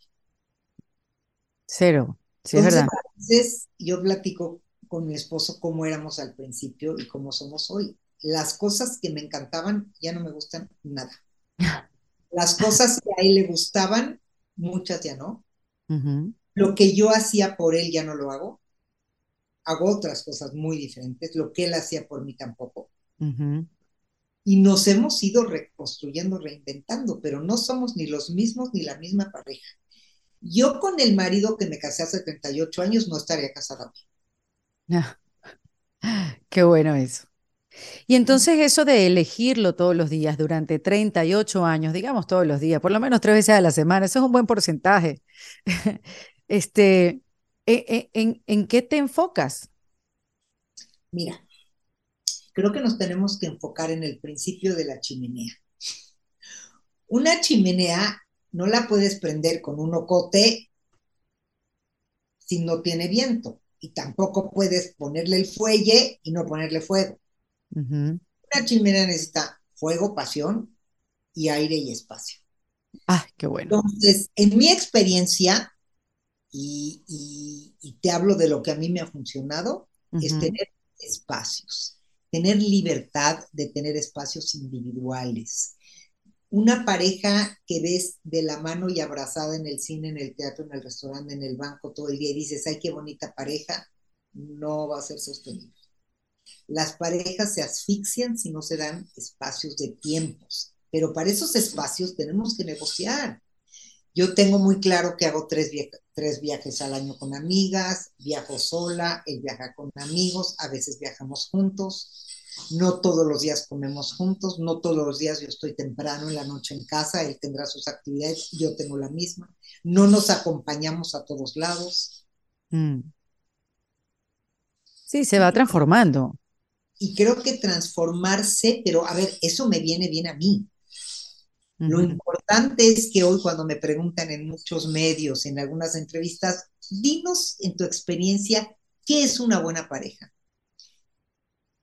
Speaker 2: Cero. Sí, es verdad.
Speaker 1: Entonces, yo platico con mi esposo cómo éramos al principio y cómo somos hoy. Las cosas que me encantaban ya no me gustan nada. Las cosas que a él le gustaban, muchas ya no. Lo que yo hacía por él ya no lo hago. Hago otras cosas muy diferentes. Lo que él hacía por mí tampoco. Y nos hemos ido reconstruyendo, reinventando, pero no somos ni los mismos ni la misma pareja. Yo con el marido que me casé hace 38 años no estaría casada hoy.
Speaker 2: Qué bueno eso. Y entonces eso de elegirlo todos los días durante 38 años, digamos todos los días, por lo menos tres veces a la semana, eso es un buen porcentaje. Este, ¿e, e, ¿en, qué te enfocas?
Speaker 1: Mira, creo que nos tenemos que enfocar en el principio de la chimenea. Una chimenea no la puedes prender con un ocote si no tiene viento y tampoco puedes ponerle el fuelle y no ponerle fuego. Una chimenea necesita fuego, pasión y aire y espacio.
Speaker 2: Ah, qué bueno.
Speaker 1: Entonces, en mi experiencia, y, te hablo de lo que a mí me ha funcionado, es tener espacios, tener libertad de tener espacios individuales. Una pareja que ves de la mano y abrazada en el cine, en el teatro, en el restaurante, en el banco todo el día y dices, ay, qué bonita pareja, no va a ser sostenible. Las parejas se asfixian si no se dan espacios de tiempos, pero para esos espacios tenemos que negociar. Yo tengo muy claro que hago tres, viajes al año con amigas, viajo sola, él viaja con amigos, a veces viajamos juntos, no todos los días comemos juntos, no todos los días yo estoy temprano en la noche en casa, él tendrá sus actividades, yo tengo la misma, no nos acompañamos a todos lados. Mm.
Speaker 2: Sí, se va transformando.
Speaker 1: Y creo que transformarse, pero a ver, eso me viene bien a mí. Lo importante es que hoy cuando me preguntan en muchos medios, en algunas entrevistas, dinos en tu experiencia, ¿qué es una buena pareja?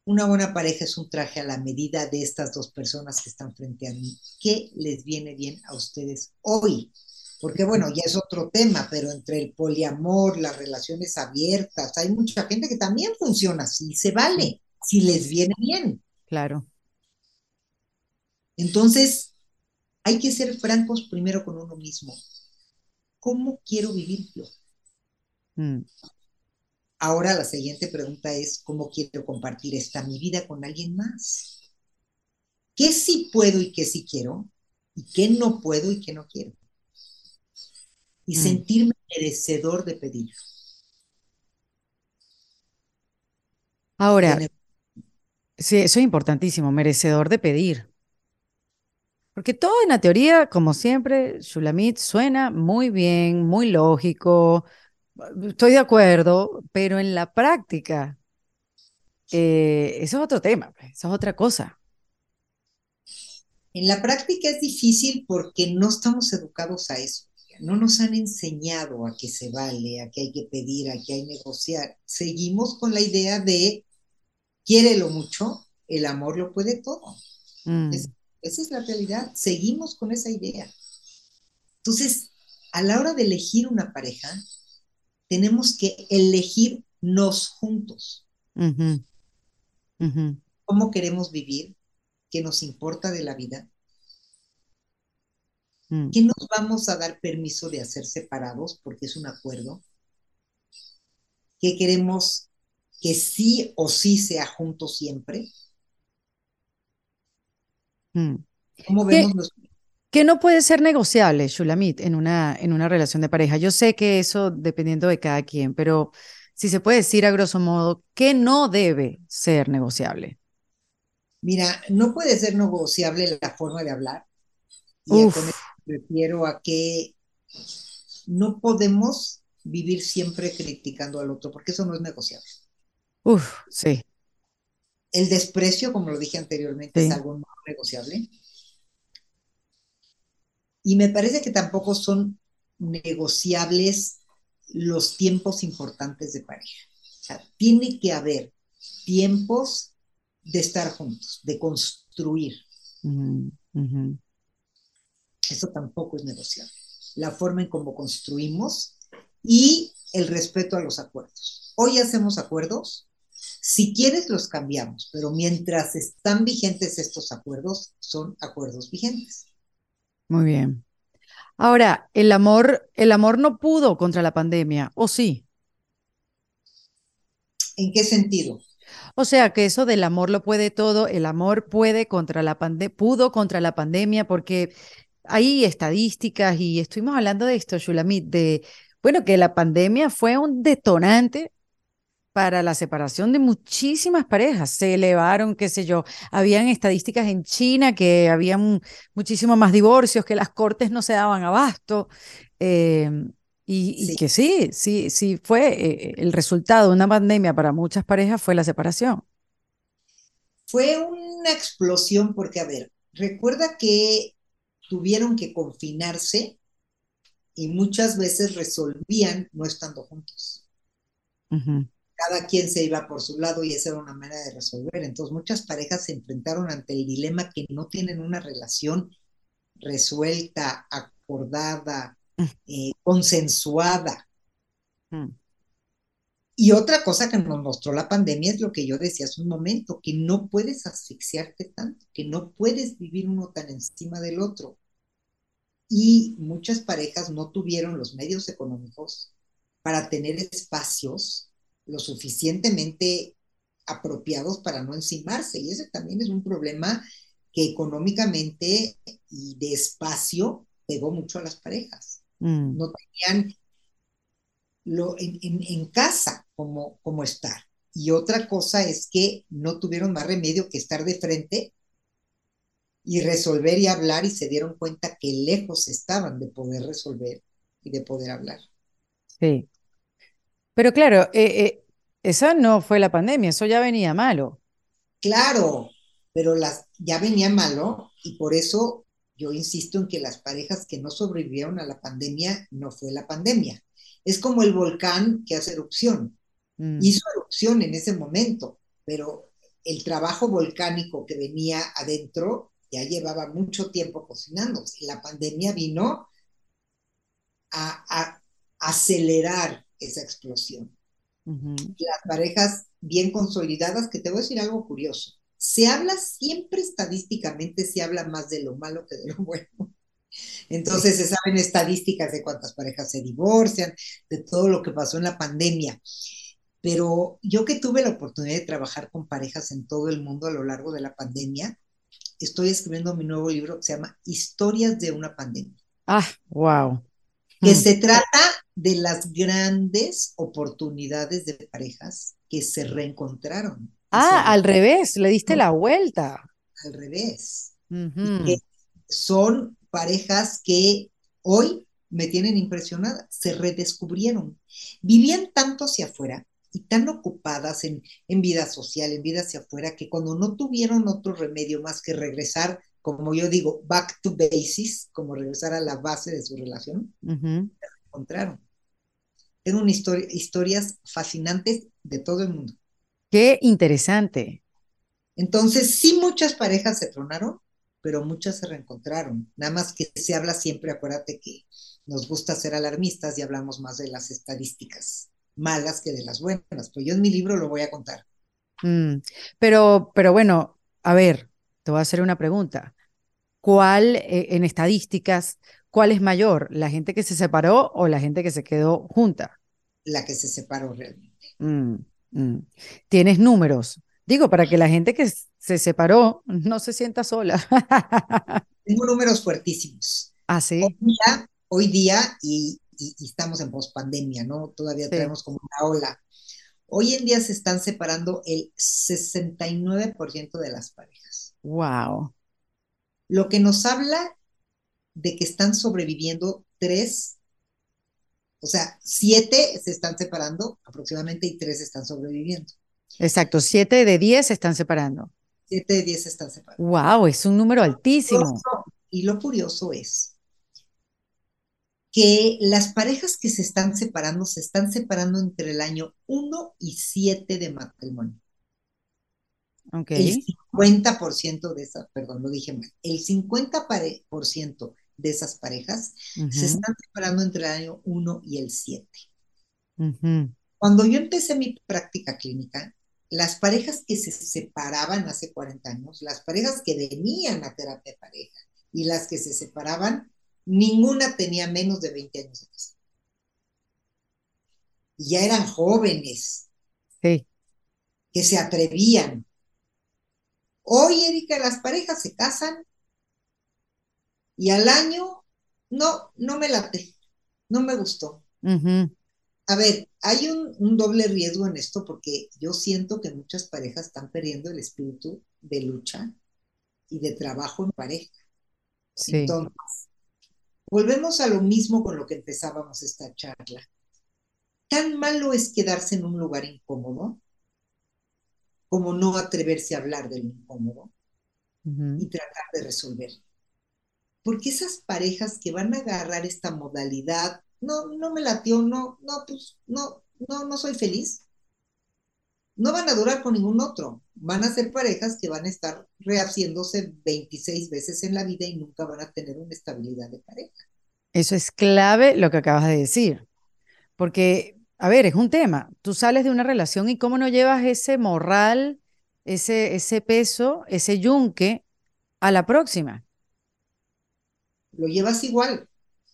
Speaker 1: Una buena pareja es un traje a la medida de estas dos personas que están frente a mí. ¿Qué les viene bien a ustedes hoy? Porque bueno, ya es otro tema, pero entre el poliamor, las relaciones abiertas, hay mucha gente que también funciona así, se vale, si les viene bien.
Speaker 2: Claro.
Speaker 1: Entonces, hay que ser francos primero con uno mismo. ¿Cómo quiero vivir yo? Mm. Ahora la siguiente pregunta es, ¿cómo quiero compartir esta mi vida con alguien más? ¿Qué sí puedo y qué sí quiero? ¿Y qué no puedo y qué no quiero? Y mm. sentirme merecedor de pedirlo.
Speaker 2: Ahora, sí, eso es importantísimo, merecedor de pedir. Porque todo en la teoría, como siempre, Shulamit suena muy bien, muy lógico, estoy de acuerdo, pero en la práctica, eh, eso es otro tema, pues, eso es otra cosa.
Speaker 1: En la práctica es difícil porque no estamos educados a eso. No nos han enseñado a que se vale, a que hay que pedir, a que hay que negociar. Seguimos con la idea de lo mucho, el amor lo puede todo. Mm. Esa es la realidad. Seguimos con esa idea. Entonces, a la hora de elegir una pareja, tenemos que elegirnos juntos. ¿Cómo queremos vivir? ¿Qué nos importa de la vida? Mm. ¿Qué nos vamos a dar permiso de hacer separados porque es un acuerdo? ¿Qué queremos que sí o sí sea juntos siempre?
Speaker 2: Mm. ¿Cómo vemos ¿Qué no puede ser negociable, Shulamit, en una, en una relación de pareja? Yo sé que eso dependiendo de cada quien, pero si se puede decir a grosso modo, ¿qué no debe ser negociable?
Speaker 1: Mira, no puede ser negociable la forma de hablar. Y me refiero a que no podemos vivir siempre criticando al otro, porque eso no es negociable.
Speaker 2: Uf, sí.
Speaker 1: El desprecio, como lo dije anteriormente, es algo no negociable. Y me parece que tampoco son negociables los tiempos importantes de pareja. O sea, tiene que haber tiempos de estar juntos, de construir. Eso tampoco es negociable. La forma en cómo construimos y el respeto a los acuerdos. Hoy hacemos acuerdos, si quieres, los cambiamos, pero mientras están vigentes estos acuerdos, son acuerdos vigentes.
Speaker 2: Muy bien. Ahora, el amor, el amor no pudo contra la pandemia, ¿o sí?
Speaker 1: ¿En qué sentido?
Speaker 2: O sea, que eso del amor lo puede todo, el amor puede contra la pandemia, pudo contra la pandemia, porque hay estadísticas y estuvimos hablando de esto, Shulamit, de, bueno, que la pandemia fue un detonante para la separación de muchísimas parejas. Se elevaron, qué sé yo, habían estadísticas en China que habían muchísimo más divorcios, que las cortes no se daban abasto. Em, y, que sí, sí, sí fue eh, el resultado de una pandemia para muchas parejas fue la separación.
Speaker 1: Fue una explosión porque, a ver, recuerda que tuvieron que confinarse y muchas veces resolvían no estando juntos cada quien se iba por su lado y esa era una manera de resolver. Entonces muchas parejas se enfrentaron ante el dilema que no tienen una relación resuelta, acordada, mm. eh, consensuada. Mm. Y otra cosa que nos mostró la pandemia es lo que yo decía hace un momento, que no puedes asfixiarte tanto, que no puedes vivir uno tan encima del otro. Y muchas parejas no tuvieron los medios económicos para tener espacios lo suficientemente apropiados para no encimarse. Y ese también es un problema que económicamente y de espacio pegó mucho a las parejas. Mm. No tenían lo, en, casa como, como estar. Y otra cosa es que no tuvieron más remedio que estar de frente y resolver y hablar y se dieron cuenta que lejos estaban de poder resolver y de poder hablar.
Speaker 2: Sí. Pero claro, eh, eh, esa no fue la pandemia, eso ya venía malo.
Speaker 1: Claro, pero las, ya venía malo y por eso yo insisto en que las parejas que no sobrevivieron a la pandemia no fue la pandemia. Es como el volcán que hace erupción. Mm. Hizo erupción en ese momento, pero el trabajo volcánico que venía adentro ya llevaba mucho tiempo cocinándose. La pandemia vino a acelerar esa explosión. Las parejas bien consolidadas, que te voy a decir algo curioso, se habla siempre estadísticamente, se habla más de lo malo que de lo bueno. Entonces se saben estadísticas de cuántas parejas se divorcian, de todo lo que pasó en la pandemia. Pero yo que tuve la oportunidad de trabajar con parejas en todo el mundo a lo largo de la pandemia, estoy escribiendo mi nuevo libro que se llama Historias de una pandemia.
Speaker 2: Ah, wow.
Speaker 1: Que se trata de las grandes oportunidades de parejas que se reencontraron.
Speaker 2: Ah, al revés, le diste la vuelta.
Speaker 1: Al revés. son parejas que hoy me tienen impresionada, se redescubrieron. Vivían tanto hacia afuera y tan ocupadas en, en vida social, en vida hacia afuera, que cuando no tuvieron otro remedio más que regresar, como yo digo, back to basis, como regresar a la base de su relación, se encontraron. Tengo una historia, historias fascinantes de todo el mundo.
Speaker 2: Qué interesante.
Speaker 1: Entonces, sí, muchas parejas se tronaron, pero muchas se reencontraron. Nada más que se habla siempre, acuérdate que nos gusta ser alarmistas y hablamos más de las estadísticas malas que de las buenas. Pues yo en mi libro lo voy a contar.
Speaker 2: Mm, pero, pero bueno, a ver, te voy a hacer una pregunta. ¿Cuál eh, en estadísticas ¿Cuál es mayor, la gente que se separó o la gente que se quedó junta?
Speaker 1: La que se separó realmente.
Speaker 2: Mm, mm. ¿Tienes números? Digo, para que la gente que se separó no se sienta sola.
Speaker 1: Tengo números fuertísimos.
Speaker 2: Ah, sí.
Speaker 1: Hoy día, y, estamos en pospandemia, ¿no? Todavía tenemos como una ola. Hoy en día se están separando el 69% de las parejas.
Speaker 2: Wow.
Speaker 1: Lo que nos habla de que están sobreviviendo tres, o sea, siete se están separando aproximadamente y tres están sobreviviendo.
Speaker 2: Exacto, siete de diez se están separando.
Speaker 1: Siete de diez se están separando.
Speaker 2: Wow, es un número altísimo.
Speaker 1: Y lo curioso es que las parejas que se están separando se están separando entre el año 1 y 7 de matrimonio.
Speaker 2: Okay.
Speaker 1: El 50% de esa, perdón, lo dije mal, el 50% de esas parejas se están separando entre el año 1 y el 7. Cuando yo empecé mi práctica clínica, las parejas que se separaban hace 40 años, las parejas que venían a terapia de pareja y las que se separaban, ninguna tenía menos de 20 años de edad. Y ya eran jóvenes.
Speaker 2: Sí.
Speaker 1: Que se atrevían. Hoy, Erika, las parejas se casan y al año, no, no me late, no me gustó. A ver, hay un, doble riesgo en esto porque yo siento que muchas parejas están perdiendo el espíritu de lucha y de trabajo en pareja.
Speaker 2: Sí.
Speaker 1: Entonces, volvemos a lo mismo con lo que empezábamos esta charla. Tan malo es quedarse en un lugar incómodo como no atreverse a hablar del incómodo y tratar de resolverlo porque esas parejas que van a agarrar esta modalidad, no, no me latió, no, no, pues, no, no, no soy feliz. no van a durar con ningún otro. Van a ser parejas que van a estar rehaciéndose 26 veces en la vida y nunca van a tener una estabilidad de pareja.
Speaker 2: Eso es clave lo que acabas de decir. Porque, a ver, es un tema. Tú sales de una relación y cómo no llevas ese moral, ese, ese peso, ese yunque a la próxima.
Speaker 1: Lo llevas igual.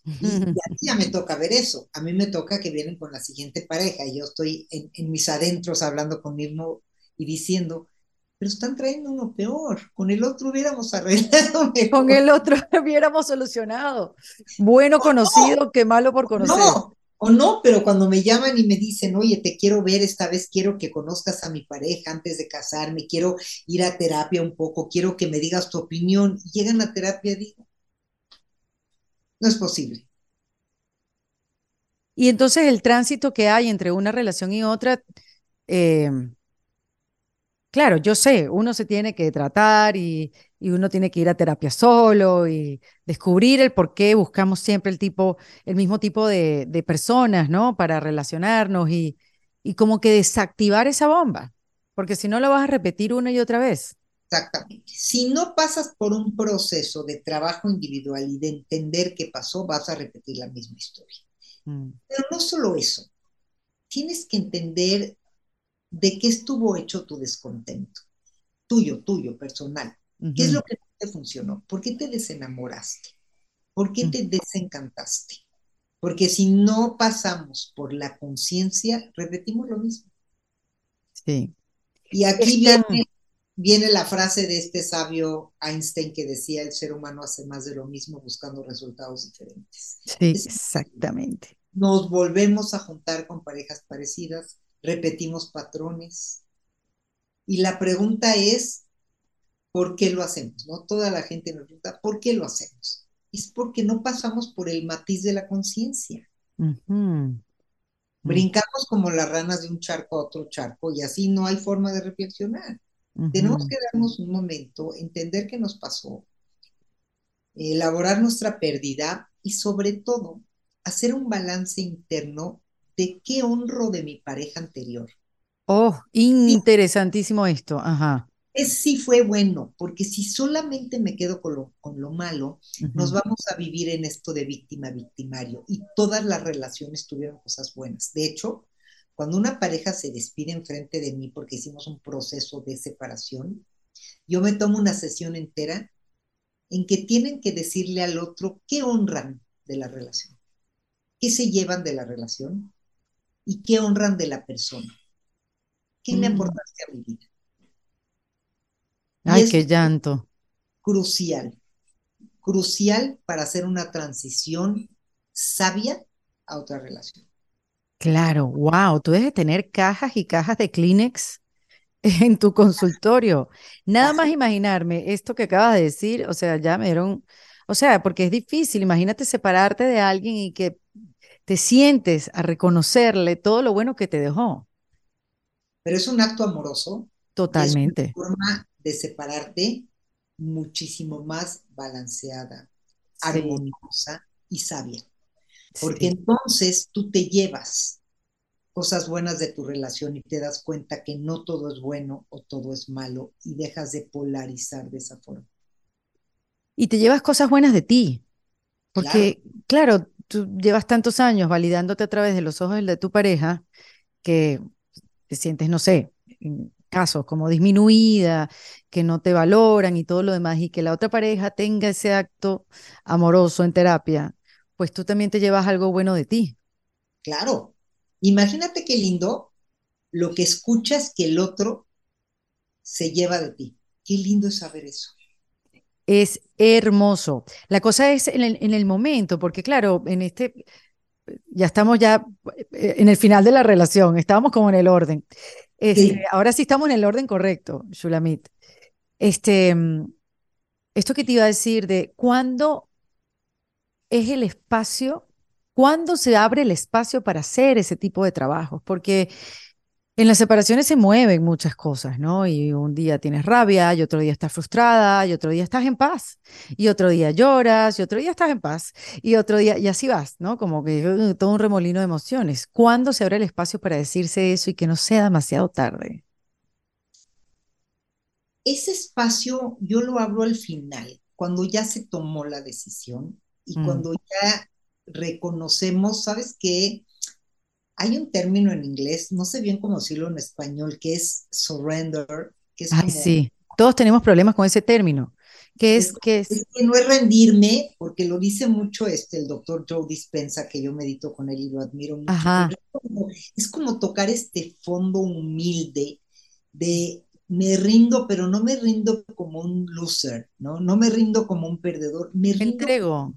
Speaker 1: Y, a mí ya me toca ver eso. A mí me toca que vienen con la siguiente pareja. Y yo estoy en, en mis adentros hablando con mismo y diciendo, pero están trayendo uno peor. Con el otro hubiéramos arreglado
Speaker 2: mejor. Con el otro hubiéramos solucionado. Bueno conocido que malo por conocer.
Speaker 1: No, o no, pero cuando me llaman y me dicen, oye, te quiero ver esta vez, quiero que conozcas a mi pareja antes de casarme, quiero ir a terapia un poco, quiero que me digas tu opinión, llegan a terapia, digo, no es posible.
Speaker 2: Y entonces el tránsito que hay entre una relación y otra, eh, claro, yo sé, uno se tiene que tratar y, uno tiene que ir a terapia solo y descubrir el por qué buscamos siempre el tipo, el mismo tipo de, de personas, ¿no? Para relacionarnos y, y como que desactivar esa bomba, porque si no lo vas a repetir una y otra vez.
Speaker 1: Exactamente. Si no pasas por un proceso de trabajo individual y de entender qué pasó, vas a repetir la misma historia. Mm. Pero no solo eso, tienes que entender de qué estuvo hecho tu descontento, tuyo, tuyo, personal. ¿Qué es lo que no te funcionó? ¿Por qué te desenamoraste? ¿Por qué mm. te desencantaste? Porque si no pasamos por la conciencia, repetimos lo mismo.
Speaker 2: Sí.
Speaker 1: Y aquí viene viene la frase de este sabio Einstein que decía, el ser humano hace más de lo mismo buscando resultados diferentes.
Speaker 2: Sí, exactamente.
Speaker 1: Nos volvemos a juntar con parejas parecidas, repetimos patrones. Y la pregunta es, ¿por qué lo hacemos? ¿No? Toda la gente nos pregunta, ¿por qué lo hacemos? Es porque no pasamos por el matiz de la conciencia. Brincamos como las ranas de un charco a otro charco y así no hay forma de reflexionar. Tenemos que darnos un momento, entender qué nos pasó, elaborar nuestra pérdida y sobre todo hacer un balance interno de qué honro de mi pareja anterior.
Speaker 2: Oh, interesantísimo esto, ajá.
Speaker 1: Es sí fue bueno, porque si solamente me quedo con lo, con lo malo, nos vamos a vivir en esto de víctima-victimario y todas las relaciones tuvieron cosas buenas. De hecho, cuando una pareja se despide enfrente de mí porque hicimos un proceso de separación, yo me tomo una sesión entera en que tienen que decirle al otro qué honran de la relación, qué se llevan de la relación y qué honran de la persona. ¿Qué me mm. aportaste a mi vida?
Speaker 2: Ay, qué llanto.
Speaker 1: Crucial, crucial para hacer una transición sabia a otra relación.
Speaker 2: Claro, wow, tú debes tener cajas y cajas de Kleenex en tu consultorio. Nada más imaginarme esto que acabas de decir, o sea, ya me dieron, o sea, porque es difícil, imagínate separarte de alguien y que te sientes a reconocerle todo lo bueno que te dejó.
Speaker 1: Pero es un acto amoroso.
Speaker 2: Totalmente.
Speaker 1: Es una forma de separarte muchísimo más balanceada, armoniosa y sabia. Porque entonces tú te llevas cosas buenas de tu relación y te das cuenta que no todo es bueno o todo es malo y dejas de polarizar de esa forma.
Speaker 2: Y te llevas cosas buenas de ti. Porque, claro, tú llevas tantos años validándote a través de los ojos de tu pareja que te sientes, no sé, en casos como disminuida, que no te valoran y todo lo demás, y que la otra pareja tenga ese acto amoroso en terapia pues tú también te llevas algo bueno de ti.
Speaker 1: Claro. Imagínate qué lindo lo que escuchas que el otro se lleva de ti. Qué lindo es saber eso.
Speaker 2: Es hermoso. La cosa es en el, momento, porque claro, en este, ya estamos ya eh, en el final de la relación, estábamos como en el orden. Este, ahora sí estamos en el orden correcto, Shulamit. Este, mm, esto que te iba a decir de cuándo es el espacio, cuándo se abre el espacio para hacer ese tipo de trabajos, porque en las separaciones se mueven muchas cosas, ¿no? Y un día tienes rabia, y otro día estás frustrada, y otro día estás en paz, y otro día lloras, y otro día estás en paz, y otro día, y así vas, ¿no? Como que uh, todo un remolino de emociones. ¿Cuándo se abre el espacio para decirse eso y que no sea demasiado tarde?
Speaker 1: ese espacio yo lo abro al final, cuando ya se tomó la decisión y mm. cuando ya reconocemos, ¿sabes qué? Hay un término en inglés, no sé bien cómo decirlo en español, que es surrender. Que es
Speaker 2: Ay, sí, todos tenemos problemas con ese término. Que es, que es...
Speaker 1: que no es rendirme, porque lo dice mucho este, el doctor Joe Dispensa, que yo medito con él y lo admiro mucho. es como tocar este fondo humilde de me rindo, pero no me rindo como un loser, ¿no? No me rindo como un perdedor, me,
Speaker 2: entrego.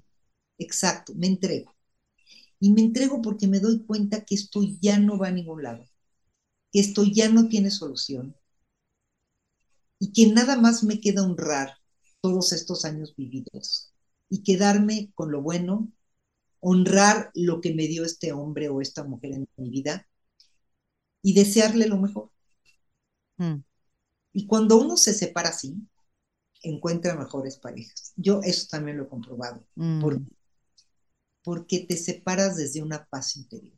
Speaker 1: Exacto, me entrego. Y me entrego porque me doy cuenta que esto ya no va a ningún lado, que esto ya no tiene solución y que nada más me queda honrar todos estos años vividos y quedarme con lo bueno, honrar lo que me dio este hombre o esta mujer en mi vida y desearle lo mejor. Mm. Y cuando uno se separa así, encuentra mejores parejas. Yo eso también lo he comprobado. Mm. porque te separas desde una paz interior.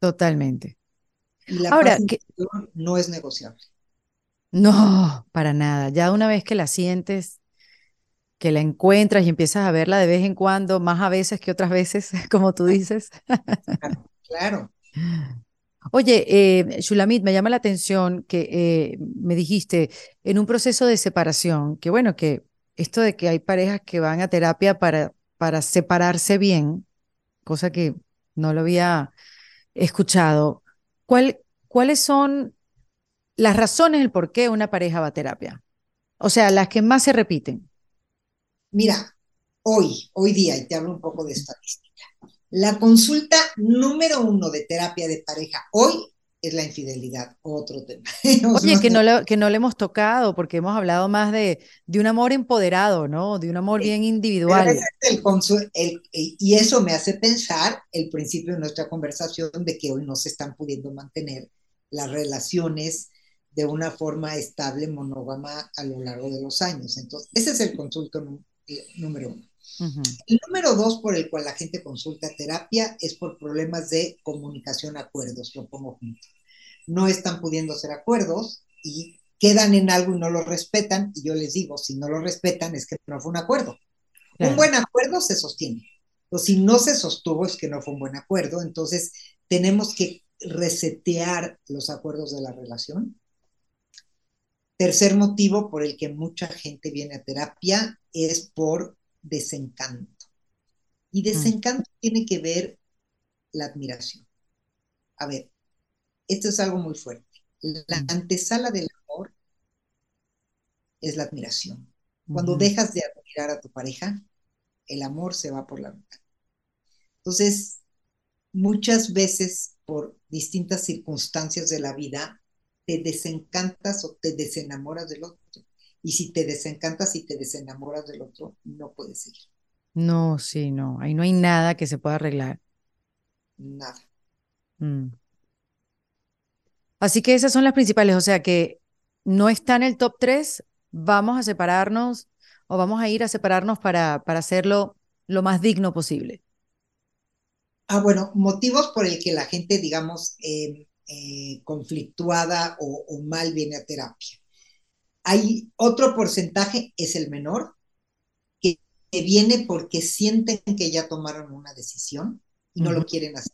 Speaker 2: Totalmente.
Speaker 1: Y la Ahora, paz interior no es negociable.
Speaker 2: No, para nada. Ya una vez que la sientes, que la encuentras y empiezas a verla de vez en cuando, más a veces que otras veces, como tú dices.
Speaker 1: claro.
Speaker 2: Oye, eh, Shulamit, me llama la atención que eh, me dijiste en un proceso de separación, que bueno, que esto de que hay parejas que van a terapia para, para separarse bien, cosa que no lo había escuchado. ¿Cuál, ¿Cuáles son las razones del por qué una pareja va a terapia? O sea, las que más se repiten.
Speaker 1: Mira, hoy, hoy día, y te hablo un poco de estadística, la consulta número uno de terapia de pareja hoy es la infidelidad, otro tema.
Speaker 2: Oye, que no, le, que no le hemos tocado, porque hemos hablado más de, de un amor empoderado, ¿no? De un amor bien individual.
Speaker 1: El, y eso me hace pensar el principio de nuestra conversación de que hoy no se están pudiendo mantener las relaciones de una forma estable, monógama a lo largo de los años. Entonces, ese es el consulto eh, número uno. El número dos por el cual la gente consulta terapia es por problemas de comunicación, acuerdos, lo pongo junto. No están pudiendo hacer acuerdos y quedan en algo y no lo respetan, y yo les digo, si no lo respetan es que no fue un acuerdo. Un buen acuerdo se sostiene. O si no se sostuvo es que no fue un buen acuerdo, entonces tenemos que resetear los acuerdos de la relación. Tercer motivo por el que mucha gente viene a terapia es por desencanto. Y mm. desencanto tiene que ver la admiración. A ver, esto es algo muy fuerte. La mm. antesala del amor es la admiración. Cuando dejas de admirar a tu pareja, el amor se va por la mitad. Entonces, muchas veces por distintas circunstancias de la vida, te desencantas o te desenamoras del otro. Y si te desencantas y te desenamoras del otro, no puedes seguir.
Speaker 2: No, sí, no. Ahí no hay nada que se pueda arreglar.
Speaker 1: Nada.
Speaker 2: Mm. Así que esas son las principales. O sea que no está en el top 3. Vamos a separarnos o vamos a ir a separarnos para, para hacerlo lo más digno posible.
Speaker 1: Ah, bueno, motivos por el que la gente, digamos, eh, eh, conflictuada o, o, mal viene a terapia. Hay otro porcentaje, es el menor, que, viene porque sienten que ya tomaron una decisión y no lo quieren hacer.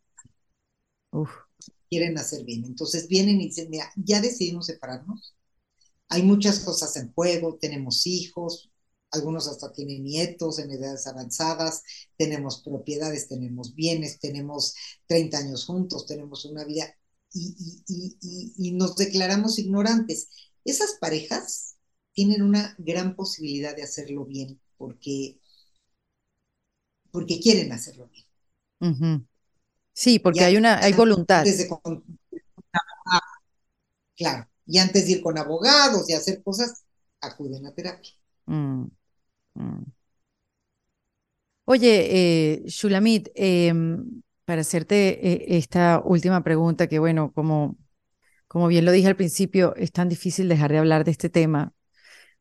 Speaker 1: Quieren hacer bien. Entonces vienen y dicen, mira, ya decidimos separarnos. Hay muchas cosas en juego, tenemos hijos, algunos hasta tienen nietos en edades avanzadas, tenemos propiedades, tenemos bienes, tenemos 30 años juntos, tenemos una vida y, y nos declaramos ignorantes. Esas parejas tienen una gran posibilidad de hacerlo bien porque, porque quieren hacerlo bien.
Speaker 2: Sí, porque hay una hay voluntad.
Speaker 1: claro, y antes de ir con abogados y hacer cosas, acuden a terapia. Mm, mm.
Speaker 2: Oye, eh, Shulamit, em, para hacerte eh, esta última pregunta, que bueno, como como bien lo dije al principio, es tan difícil dejar de hablar de este tema,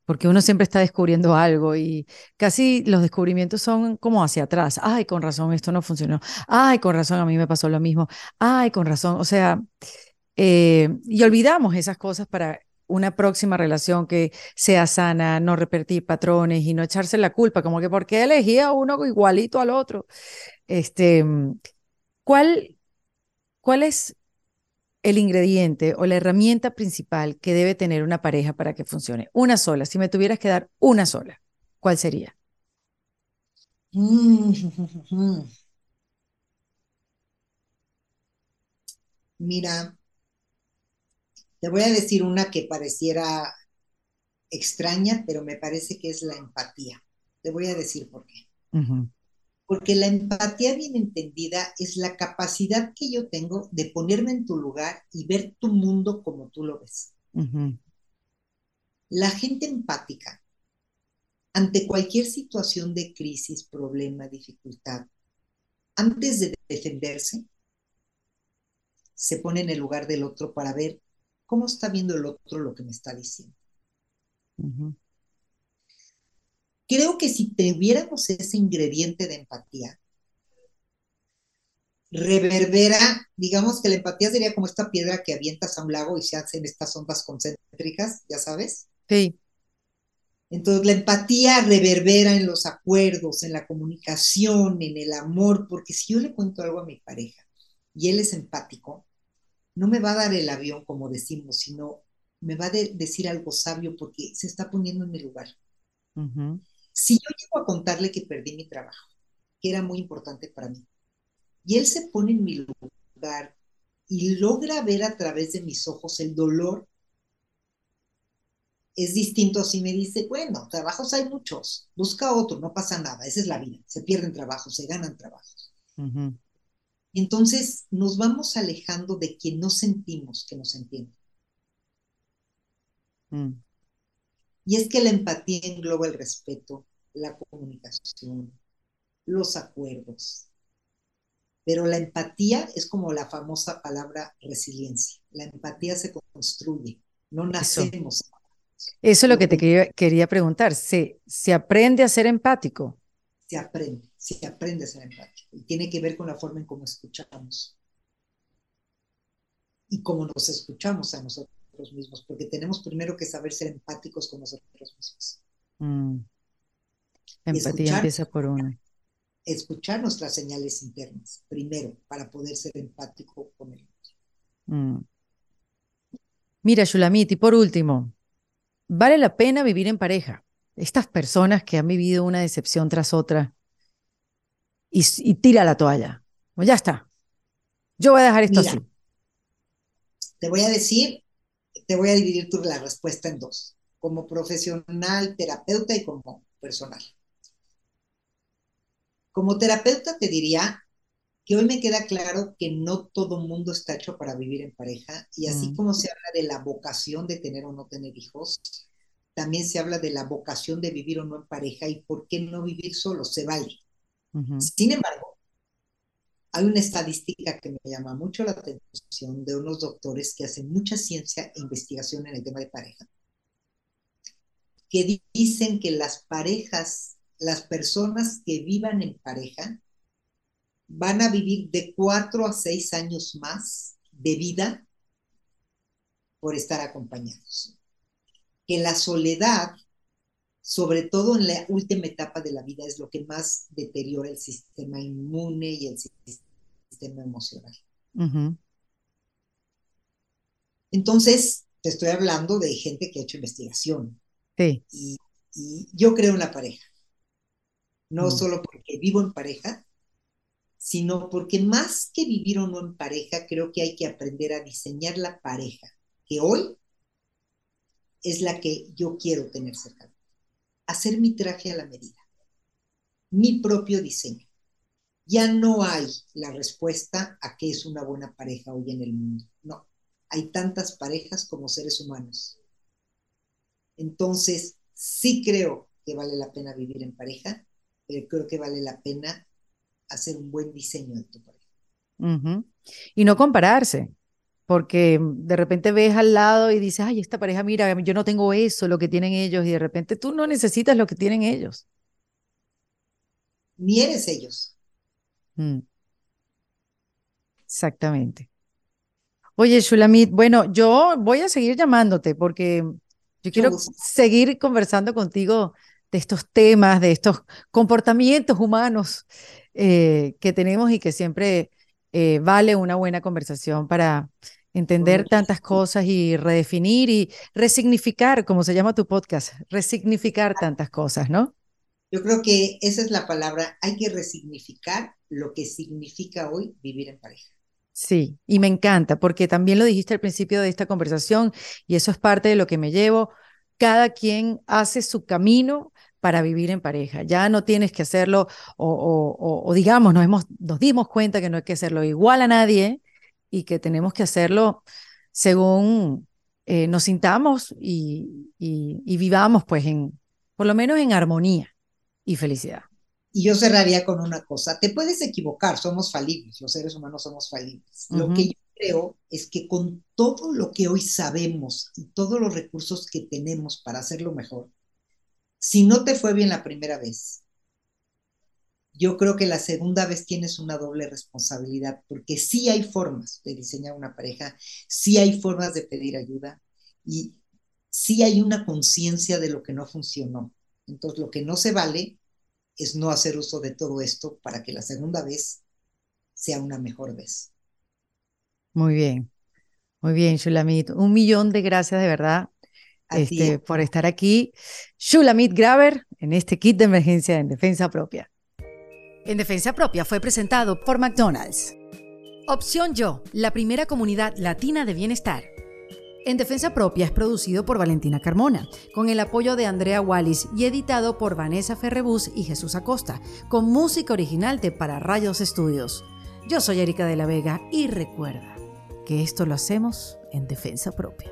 Speaker 2: porque uno siempre está descubriendo algo y casi los descubrimientos son como hacia atrás. Ay, con razón, esto no funcionó. Ay, con razón, a mí me pasó lo mismo. Ay, con razón. O sea, eh, y olvidamos esas cosas para una próxima relación que sea sana, no repetir patrones y no echarse la culpa, como que por qué elegía uno igualito al otro. Este, ¿cuál, ¿Cuál es el ingrediente o la herramienta principal que debe tener una pareja para que funcione? Una sola, si me tuvieras que dar una sola, ¿cuál sería?
Speaker 1: Mira, te voy a decir una que pareciera extraña, pero me parece que es la empatía. Te voy a decir por qué. Porque la empatía bien entendida es la capacidad que yo tengo de ponerme en tu lugar y ver tu mundo como tú lo ves. La gente empática, ante cualquier situación de crisis, problema, dificultad, antes de defenderse, se pone en el lugar del otro para ver cómo está viendo el otro lo que me está diciendo. Creo que si tuviéramos ese ingrediente de empatía, reverbera, digamos que la empatía sería como esta piedra que avientas a un lago y se hacen estas ondas concéntricas, ya sabes.
Speaker 2: Sí.
Speaker 1: Entonces la empatía reverbera en los acuerdos, en la comunicación, en el amor, porque si yo le cuento algo a mi pareja y él es empático, no me va a dar el avión como decimos, sino me va a decir algo sabio porque se está poniendo en mi lugar. Si yo llego a contarle que perdí mi trabajo, que era muy importante para mí, y él se pone en mi lugar y logra ver a través de mis ojos el dolor, es distinto si me dice, bueno, trabajos hay muchos, busca otro, no pasa nada, esa es la vida, se pierden trabajos, se ganan trabajos. Entonces nos vamos alejando de quien no sentimos que nos entiende. Mm. Y es que la empatía engloba el respeto, la comunicación, los acuerdos. Pero la empatía es como la famosa palabra resiliencia. La empatía se construye, no nacemos.
Speaker 2: Eso, Eso es lo que te quería, quería preguntar. ¿Se, ¿Se aprende a ser empático?
Speaker 1: Se aprende, se aprende a ser empático y tiene que ver con la forma en cómo escuchamos y cómo nos escuchamos a nosotros mismos, porque tenemos primero que saber ser empáticos con nosotros mismos.
Speaker 2: Mm. empatía empieza por uno.
Speaker 1: Escuchar nuestras señales internas, primero, para poder ser empático con el otro.
Speaker 2: Mm. Mira, Shulamit, y por último, ¿vale la pena vivir en pareja? Estas personas que han vivido una decepción tras otra, y, tira la toalla. Pues ya está. Yo voy a dejar esto así.
Speaker 1: Te voy a decir, te voy a dividir tu, la respuesta en dos, como profesional, terapeuta y como personal. Como terapeuta te diría que hoy me queda claro que no todo mundo está hecho para vivir en pareja y así mm. como se habla de la vocación de tener o no tener hijos, también se habla de la vocación de vivir o no en pareja y por qué no vivir solo, se vale. Sin embargo, hay una estadística que me llama mucho la atención de unos doctores que hacen mucha ciencia e investigación en el tema de pareja, que dicen que las parejas, las personas que vivan en pareja, van a vivir de cuatro a seis años más de vida por estar acompañados. Que la soledad sobre todo en la última etapa de la vida, es lo que más deteriora el sistema inmune y el sistema emocional. Entonces, te estoy hablando de gente que ha hecho investigación.
Speaker 2: Sí.
Speaker 1: Y, yo creo en la pareja. No mm. solo porque vivo en pareja, sino porque más que vivir o no en pareja, creo que hay que aprender a diseñar la pareja, que hoy es la que yo quiero tener cerca hacer mi traje a la medida, mi propio diseño. Ya no hay la respuesta a qué es una buena pareja hoy en el mundo. No, hay tantas parejas como seres humanos. Entonces, sí creo que vale la pena vivir en pareja, pero creo que vale la pena hacer un buen diseño de tu pareja.
Speaker 2: Y no compararse, porque de repente ves al lado y dices, ay, esta pareja, mira, yo no tengo eso, lo que tienen ellos, y de repente tú no necesitas lo que tienen ellos.
Speaker 1: Ni eres ellos.
Speaker 2: Mm. Exactamente. Oye, Shulamit, bueno, yo voy a seguir llamándote porque yo quiero seguir conversando contigo de estos temas, de estos comportamientos humanos eh, que tenemos y que siempre eh, vale una buena conversación para entender tantas cosas y redefinir y resignificar, como se llama tu podcast, resignificar tantas cosas, ¿no?
Speaker 1: Yo creo que esa es la palabra, hay que resignificar lo que significa hoy vivir en pareja.
Speaker 2: Sí, y me encanta, porque también lo dijiste al principio de esta conversación y eso es parte de lo que me llevo. Cada quien hace su camino para vivir en pareja. Ya no tienes que hacerlo, o, digamos, nos, hemos, nos dimos cuenta que no hay que hacerlo igual a nadie y que tenemos que hacerlo según eh, nos sintamos y, y vivamos, pues, en, por lo menos en armonía y felicidad.
Speaker 1: Y yo cerraría con una cosa, te puedes equivocar, somos falibles, los seres humanos somos falibles. Lo que yo creo es que con todo lo que hoy sabemos y todos los recursos que tenemos para hacerlo mejor, si no te fue bien la primera vez, yo creo que la segunda vez tienes una doble responsabilidad, porque sí hay formas de diseñar una pareja, sí hay formas de pedir ayuda y sí hay una conciencia de lo que no funcionó. Entonces, lo que no se vale es no hacer uso de todo esto para que la segunda vez sea una mejor vez.
Speaker 2: Muy bien, muy bien, Shulamit. Un millón de gracias de verdad este, por estar aquí. Shulamit Graver en este kit de emergencia en defensa propia. En defensa propia fue presentado por McDonald's. Opción Yo, la primera comunidad latina de bienestar. En Defensa Propia es producido por Valentina Carmona, con el apoyo de Andrea Wallis y editado por Vanessa Ferrebus y Jesús Acosta, con música original de Para Rayos Estudios. Yo soy Erika de la Vega y recuerda que esto lo hacemos en Defensa Propia.